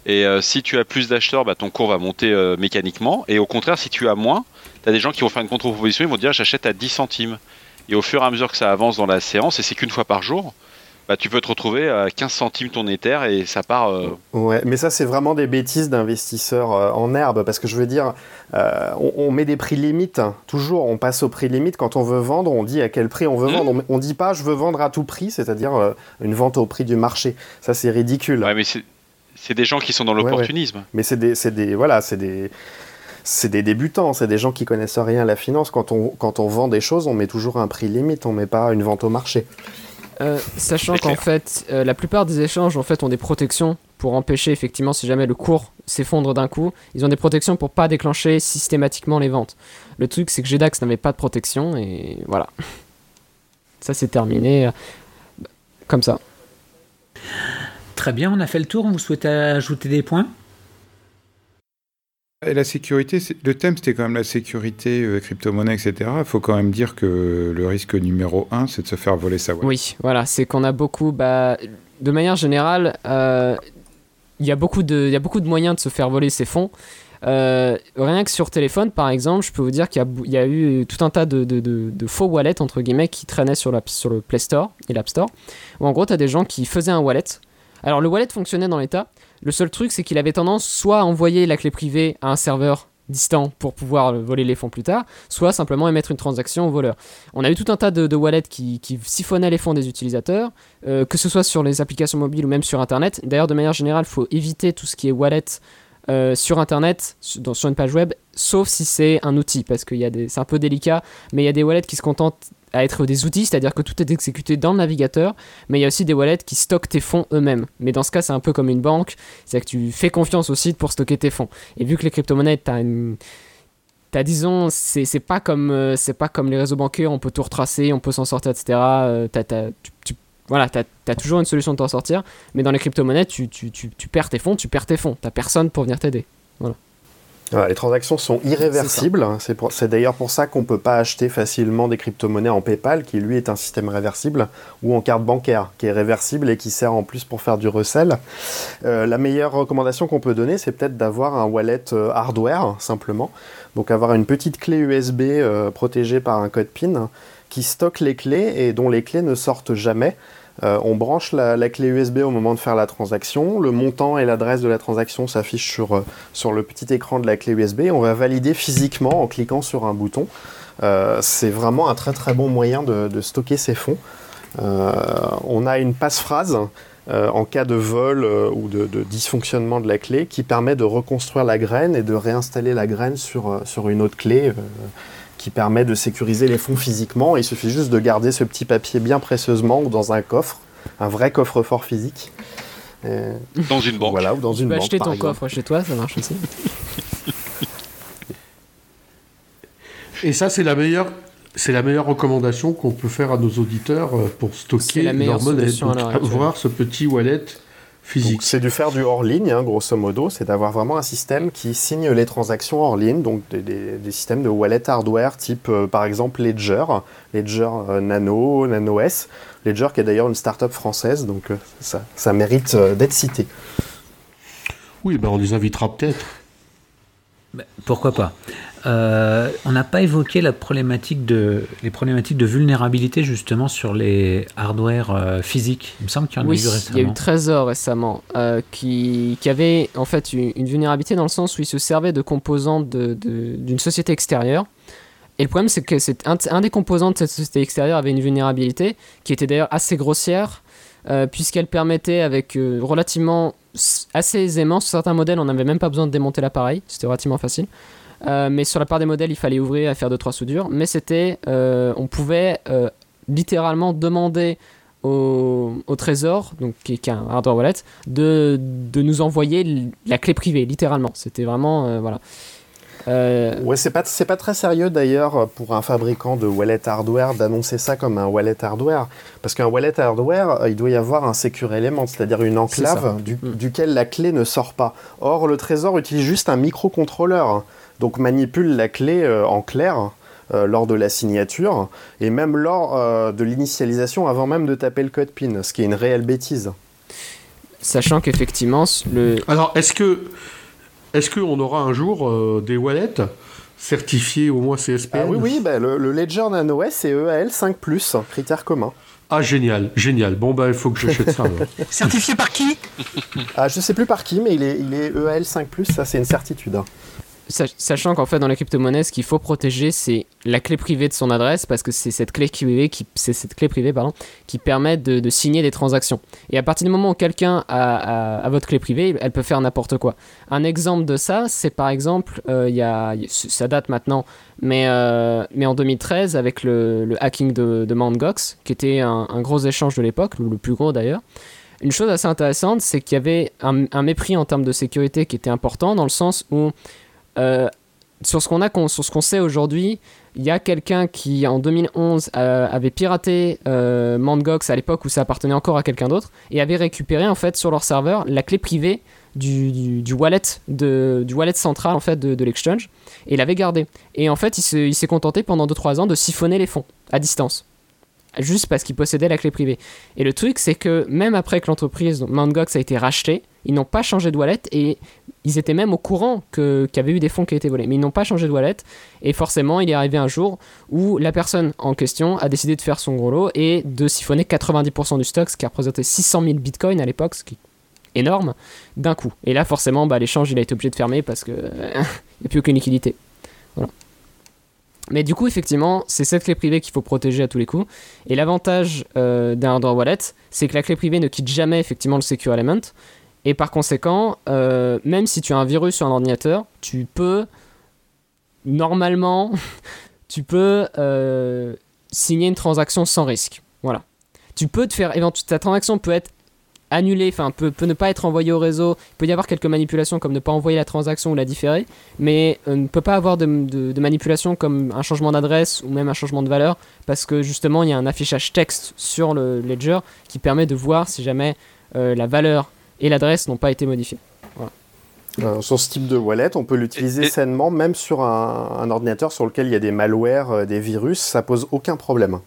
Et euh, si tu as plus d'acheteurs, bah, ton cours va monter euh, mécaniquement. Et au contraire, si tu as moins, tu as des gens qui vont faire une contre-proposition, ils vont dire j'achète à 10 centimes. Et au fur et à mesure que ça avance dans la séance, et c'est qu'une fois par jour, bah, tu peux te retrouver à 15 centimes ton Ether et ça part. euh, Ouais, mais ça, c'est vraiment des bêtises d'investisseurs euh, en herbe, parce que je veux dire, euh, on, on met des prix limites, hein. toujours, on passe au prix limite. Quand on veut vendre, on dit à quel prix on veut Mhm. vendre. On, on dit pas je veux vendre à tout prix, c'est-à-dire une vente au prix du marché. Ça, c'est ridicule. Ouais, mais c'est des gens qui sont dans Ouais, ouais. l'opportunisme. Mais c'est des, des, voilà, c'est des, c'est des débutants, c'est des gens qui connaissent rien à la finance. Quand on, quand on vend des choses, on met toujours un prix limite, on met pas une vente au marché. Euh, sachant qu'en fait, euh, la plupart des échanges en fait ont des protections pour empêcher effectivement si jamais le cours s'effondre d'un coup, ils ont des protections pour pas déclencher systématiquement les ventes. Le truc c'est que GDAX n'avait pas de protection et voilà. Ça c'est terminé euh, comme ça. Très bien, on a fait le tour. Vous souhaitez ajouter des points? Et la sécurité, le thème c'était quand même la sécurité, euh, crypto-monnaie, etc. Il faut quand même dire que le risque numéro un, c'est de se faire voler sa wallet. Oui, voilà, c'est qu'on a beaucoup, bah, de manière générale, euh, il y, a beaucoup de- moyens de se faire voler ses fonds. Euh, rien que sur téléphone, par exemple, je peux vous dire qu'il y a, y eu tout un tas de, de- de- de faux wallets, entre guillemets, qui traînaient sur, la- sur le Play Store et l'App Store, où en gros, tu as des gens qui faisaient un wallet. Alors, le wallet fonctionnait dans l'état. Le seul truc, c'est qu'il avait tendance soit à envoyer la clé privée à un serveur distant pour pouvoir euh, voler les fonds plus tard, soit simplement émettre une transaction au voleur. On a eu tout un tas de, wallets qui, siphonnaient les fonds des utilisateurs, euh, que ce soit sur les applications mobiles ou même sur Internet. D'ailleurs, de manière générale, il faut éviter tout ce qui est wallet euh, sur Internet, su- dans- sur une page web, sauf si c'est un outil, parce que c'est un peu délicat, mais il y a des wallets qui se contentent à être des outils, c'est-à-dire que tout est exécuté dans le navigateur, mais il y a aussi des wallets qui stockent tes fonds eux-mêmes. Mais dans ce cas, c'est un peu comme une banque, c'est-à-dire que tu fais confiance au site pour stocker tes fonds. Et vu que les crypto-monnaies, tu as une... T'as, disons, c'est, pas comme euh, c'est pas comme les réseaux bancaires, on peut tout retracer, on peut s'en sortir, etc. Euh, t'as, t'as- tu, voilà, t'as, t'as toujours une solution de t'en sortir. Mais dans les crypto-monnaies, tu, tu, tu, tu perds tes fonds, tu perds tes fonds. T'as personne pour venir t'aider. Voilà, les transactions sont irréversibles. C'est d'ailleurs pour ça qu'on ne peut pas acheter facilement des crypto-monnaies en PayPal, qui lui est un système réversible, ou en carte bancaire, qui est réversible et qui sert en plus pour faire du recel. Euh, la meilleure recommandation qu'on peut donner, c'est peut-être d'avoir un wallet euh, hardware, simplement. Donc avoir une petite clé USB euh, protégée par un code PIN qui stocke les clés et dont les clés ne sortent jamais. Euh, on branche la, clé USB au moment de faire la transaction. Le montant et l'adresse de la transaction s'affichent sur, euh, sur le petit écran de la clé USB. On va valider physiquement en cliquant sur un bouton. Euh, c'est vraiment un très très bon moyen de, stocker ses fonds. On a une passe-phrase en cas de vol ou de, dysfonctionnement de la clé qui permet de reconstruire la graine et de réinstaller la graine sur, sur une autre clé qui permet de sécuriser les fonds physiquement. Il suffit juste de garder ce petit papier bien précieusement ou dans un coffre, un vrai coffre-fort physique. Euh, Dans une banque. voilà, ou dans Tu une peux banque. acheter par ton exemple. coffre chez toi, ça marche aussi. *laughs* Et ça, c'est la meilleure. C'est la meilleure recommandation qu'on peut faire à nos auditeurs euh, pour stocker la meilleure leur monnaie. solution à Donc, avoir ce petit wallet physique. C'est du faire du hors ligne, hein, grosso modo, c'est d'avoir vraiment un système qui signe les transactions hors ligne, donc des, des- des systèmes de wallet hardware type euh, par exemple Ledger, Ledger euh, Nano, Nano S, Ledger qui est d'ailleurs une start-up française, donc euh, ça, ça mérite d'être cité. Oui, ben on les invitera peut-être. Pourquoi pas Euh, On n'a pas évoqué la problématique de, les problématiques de vulnérabilité justement sur les hardware euh, physiques. Il me semble qu'il y en Oui, a eu il y a récemment. eu Trésor récemment euh, qui, qui avait en fait une, une vulnérabilité dans le sens où il se servait de de- d'une société extérieure. Et le problème, c'est que c'est un, un des composants de cette société extérieure avait une vulnérabilité qui était d'ailleurs assez grossière, puisqu'elle permettait avec relativement assez aisément, sur certains modèles, on n'avait même pas besoin de démonter l'appareil, c'était relativement facile. Euh, mais sur la part des modèles, il fallait ouvrir et faire 2-3 soudures. Mais c'était, euh, on pouvait euh, littéralement demander au, au trésor, donc qui, est un hardware wallet, de, de nous envoyer la clé privée, littéralement. C'était vraiment, voilà. Euh, Ouais, c'est pas, c'est pas très sérieux d'ailleurs pour un fabricant de wallet hardware d'annoncer ça comme un wallet hardware. Parce qu'un wallet hardware, euh, il doit y avoir un secure element, c'est-à-dire une enclave du- Mm. duquel la clé ne sort pas. Or, le trésor utilise juste un microcontrôleur, hein. donc manipule la clé euh, en clair euh, lors de la signature et même lors euh, de l'initialisation avant même de taper le code PIN, ce qui est une réelle bêtise. sachant qu'effectivement, le, Alors, est-ce que est-ce qu'on aura un jour euh, des wallets certifié au moins CSPN Ah oui, oui, bah, le, le Ledger Nano S c'est EAL 5+, critère commun. Ah, génial, génial. Bon, bah, il faut que j'achète ça. *laughs* Certifié par qui? Ah, je sais plus par qui, mais il est, il est EAL 5+, ça c'est une certitude. Sach- Sachant qu'en fait, dans la crypto-monnaie, ce qu'il faut protéger, c'est la clé privée de son adresse, parce que c'est cette clé privée qui, c'est cette clé privée, pardon, qui permet de, signer des transactions. Et à partir du moment où quelqu'un a, votre clé privée, elle peut faire n'importe quoi. Un exemple de ça, c'est par exemple, euh, il y a, ça date maintenant, mais, euh, mais en 2013, avec le, hacking de, de Mt. Gox, qui était un, gros échange de l'époque, le plus gros d'ailleurs. Une chose assez intéressante, c'est qu'il y avait un mépris en termes de sécurité qui était important, dans le sens où euh, sur ce qu'on a, sur ce qu'on sait aujourd'hui, il y a quelqu'un qui en 2011 euh, avait piraté euh, Mt. Gox à l'époque où ça appartenait encore à quelqu'un d'autre et avait récupéré en fait sur leur serveur la clé privée du, wallet du wallet central en fait de, de l'exchange et l'avait gardé. Et en fait, il se- il s'est contenté pendant 2-3 ans de siphonner les fonds à distance. Juste parce qu'il possédait la clé privée. Et le truc, c'est que même après que l'entreprise donc Mt. Gox a été rachetée, ils n'ont pas changé de wallet et ils étaient même au courant qu'il y avait eu des fonds qui étaient volés. Mais ils n'ont pas changé de wallet. Et forcément, il est arrivé un jour où la personne en question a décidé de faire son gros lot et de siphonner 90% du stock, ce qui représentait 600 000 bitcoins à l'époque, ce qui est énorme, d'un coup. Et là, forcément, bah, l'échange, il a été obligé de fermer parce qu'il *laughs* n'y a plus aucune liquidité. Mais du coup, effectivement, c'est cette clé privée qu'il faut protéger à tous les coups. Et l'avantage euh, d'un hardware wallet, c'est que la clé privée ne quitte jamais effectivement le secure element. Et par conséquent, euh, même si tu as un virus sur un ordinateur, tu peux normalement, *laughs* tu peux euh, signer une transaction sans risque. Voilà. Tu peux te faire ta transaction peut être annulée, enfin peut, ne pas être envoyée au réseau. Il peut y avoir quelques manipulations comme ne pas envoyer la transaction ou la différer, mais euh, ne peut pas avoir de, manipulation comme un changement d'adresse ou même un changement de valeur parce que justement il y a un affichage texte sur le ledger qui permet de voir si jamais la valeur et l'adresse n'ont pas été modifiées. Euh, sur ce type de wallet, on peut l'utiliser Et- sainement, même sur un, un ordinateur sur lequel il y a des malwares, euh, des virus, ça pose aucun problème.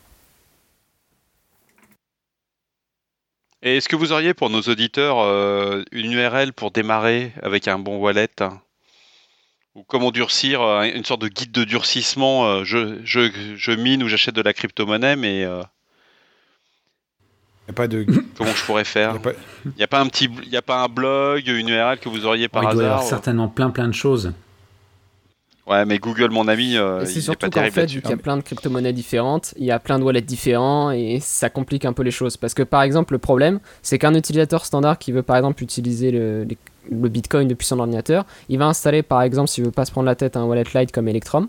Et est-ce que vous auriez pour nos auditeurs euh, une URL pour démarrer avec un bon wallet hein Ou comment durcir, euh, une sorte de guide de durcissement euh, je, je, je mine ou j'achète de la crypto-monnaie, mais Il n'y a pas de. comment je pourrais faire Il n'y a pas un petit, y a pas un blog, une URL que vous auriez par il doit y avoir certainement plein plein de choses. Ouais, mais Google, mon ami, euh, c'est est surtout pas qu'en terrible fait, vu qu'il y a plein de crypto-monnaies différentes, il y a plein de wallets différents et ça complique un peu les choses. Parce que par exemple, le problème, c'est qu'un utilisateur standard qui veut par exemple utiliser le, les- le Bitcoin depuis son ordinateur, il va installer par exemple, s'il veut pas se prendre la tête, un wallet light comme Electrum.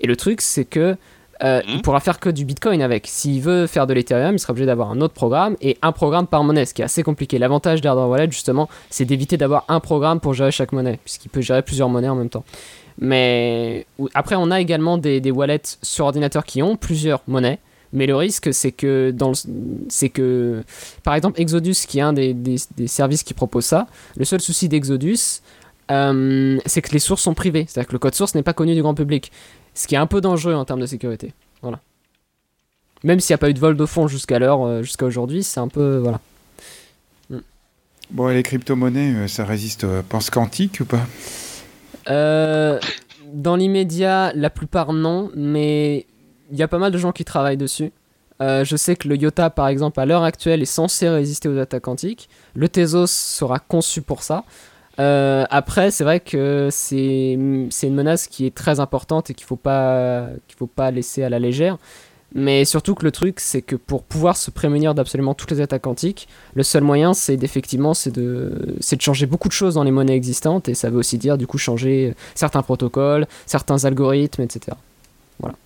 Et le truc, c'est que euh, Mhm. il pourra faire que du Bitcoin avec. S'il veut faire de l'Ethereum, il sera obligé d'avoir un autre programme et un programme par monnaie, ce qui est assez compliqué. L'avantage d'Hardware Wallet, justement, c'est d'éviter d'avoir un programme pour gérer chaque monnaie, puisqu'il peut gérer plusieurs monnaies en même temps. Mais après, on a également des, des wallets sur ordinateur qui ont plusieurs monnaies. Mais le risque, c'est que, dans le- c'est que, par exemple, Exodus, qui est un des, des- des services qui propose ça, le seul souci d'Exodus, euh, c'est que les sources sont privées. C'est-à-dire que le code source n'est pas connu du grand public. Ce qui est un peu dangereux en termes de sécurité. Voilà. Même s'il n'y a pas eu de vol de fonds jusqu'à l'heure, euh, jusqu'à aujourd'hui, c'est un peu. Voilà. Bon, et les crypto-monnaies, euh, ça résiste au pense quantique ou pas? Euh, dans l'immédiat, la plupart non, mais il y a pas mal de gens qui travaillent dessus. Euh, je sais que le IOTA, par exemple, à l'heure actuelle, est censé résister aux attaques quantiques. Le Tezos sera conçu pour ça. Euh, après, c'est vrai que c'est une menace qui est très importante et qu'il faut pas qu'il faut pas laisser à la légère. Mais surtout que le truc, c'est que pour pouvoir se prémunir d'absolument toutes les attaques quantiques, le seul moyen, c'est d'effectivement, c'est de, de changer beaucoup de choses dans les monnaies existantes, et ça veut aussi dire du coup changer certains protocoles, certains algorithmes, etc. Voilà.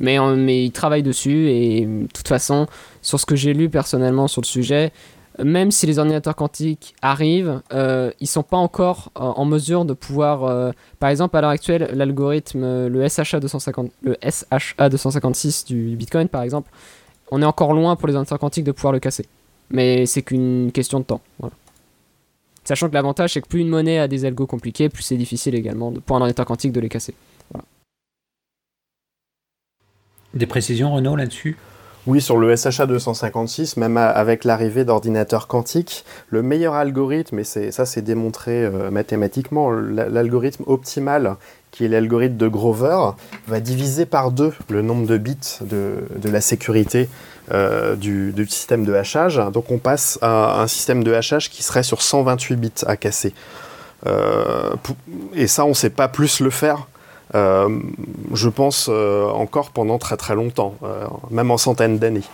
Mais, euh, mais ils travaillent dessus, et de toute façon, sur ce que j'ai lu personnellement sur le sujet, même si les ordinateurs quantiques arrivent, euh, ils sont pas encore euh, en mesure de pouvoir. euh, par exemple, à l'heure actuelle, l'algorithme, le SHA 250, le SHA 256 du Bitcoin, par exemple, on est encore loin pour les ordinateurs quantiques de pouvoir le casser. Mais c'est qu'une question de temps. Sachant que l'avantage, c'est que plus une monnaie a des algos compliqués, plus c'est difficile également de- pour un ordinateur quantique de les casser. Des précisions, Renaud, là-dessus? Oui, sur le SHA 256, même avec l'arrivée d'ordinateurs quantiques, le meilleur algorithme, et ça c'est démontré euh, mathématiquement, la- l'algorithme optimal qui est l'algorithme de Grover, va diviser par deux le nombre de bits de, la sécurité euh, du, système de hachage. Donc on passe à un système de hachage qui serait sur 128 bits à casser. Euh, et ça, on ne sait pas plus le faire. Euh, je pense encore pendant très très longtemps, même en centaines d'années.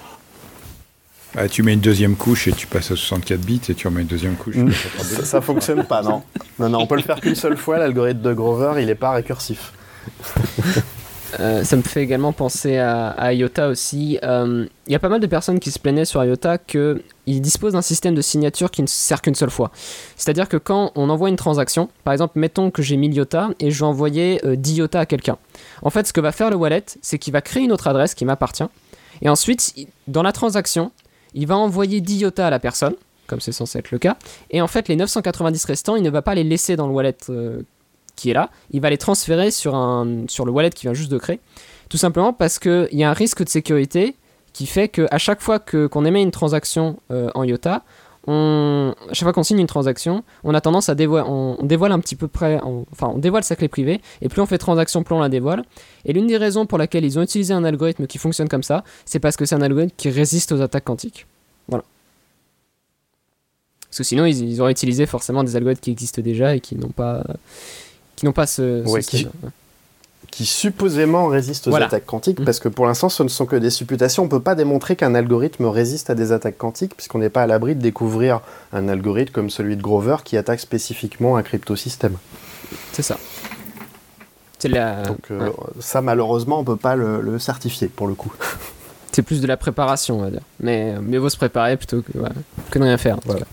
Ah, tu mets une deuxième couche et tu passes à 64 bits et tu remets une deuxième couche. ça, ça fonctionne pas, non? Non, non, on peut le faire qu'une seule fois. L'algorithme de Grover, il n'est pas récursif. *laughs* Euh, ça me fait également penser à, IOTA aussi. Euh, il y a pas mal de personnes qui se plaignaient sur IOTA qu'ils disposent d'un système de signature qui ne sert qu'une seule fois. C'est-à-dire que quand on envoie une transaction, par exemple, mettons que j'ai 1000 IOTA et je vais envoyer 10 euh, IOTA à quelqu'un. En fait, ce que va faire le wallet, c'est qu'il va créer une autre adresse qui m'appartient. Et ensuite, dans la transaction, il va envoyer 10 IOTA à la personne, comme c'est censé être le cas, et en fait les 990 restants, il ne va pas les laisser dans le wallet qui est là, il va les transférer sur, un, sur le wallet qui vient juste de créer, tout simplement parce qu'il y a un risque de sécurité qui fait qu'à chaque fois qu'on émet une transaction euh, en IOTA, à chaque fois qu'on signe une transaction, on a tendance à dévoiler, on, dévoile un petit peu près, enfin on dévoile sa clé privée, et plus on fait transaction, plus on la dévoile. Et l'une des raisons pour laquelle ils ont utilisé un algorithme qui fonctionne comme ça, c'est parce que c'est un algorithme qui résiste aux attaques quantiques. Voilà. Parce que sinon, ils, auraient utilisé forcément des algorithmes qui existent déjà et qui n'ont pas, qui n'ont pas ce, qui supposément résistent aux attaques quantiques, mmh. parce que pour l'instant, ce ne sont que des supputations. On ne peut pas démontrer qu'un algorithme résiste à des attaques quantiques, puisqu'on n'est pas à l'abri de découvrir un algorithme comme celui de Grover qui attaque spécifiquement un cryptosystème. C'est ça. La... Donc euh, ça, malheureusement, on ne peut pas le, certifier, pour le coup. C'est plus de la préparation, on va dire. Mais mieux vaut se préparer plutôt que, que de rien faire. Voilà.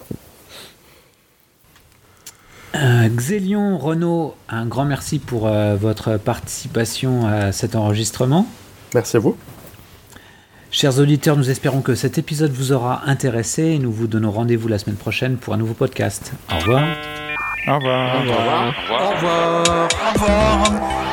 Euh, Xélion, Renaud, un grand merci pour euh, votre participation à cet enregistrement. Merci à vous. Chers auditeurs, nous espérons que cet épisode vous aura intéressé et nous vous donnons rendez-vous la semaine prochaine pour un nouveau podcast. Au revoir. Au revoir. Au revoir. Au revoir. Au revoir. Au revoir.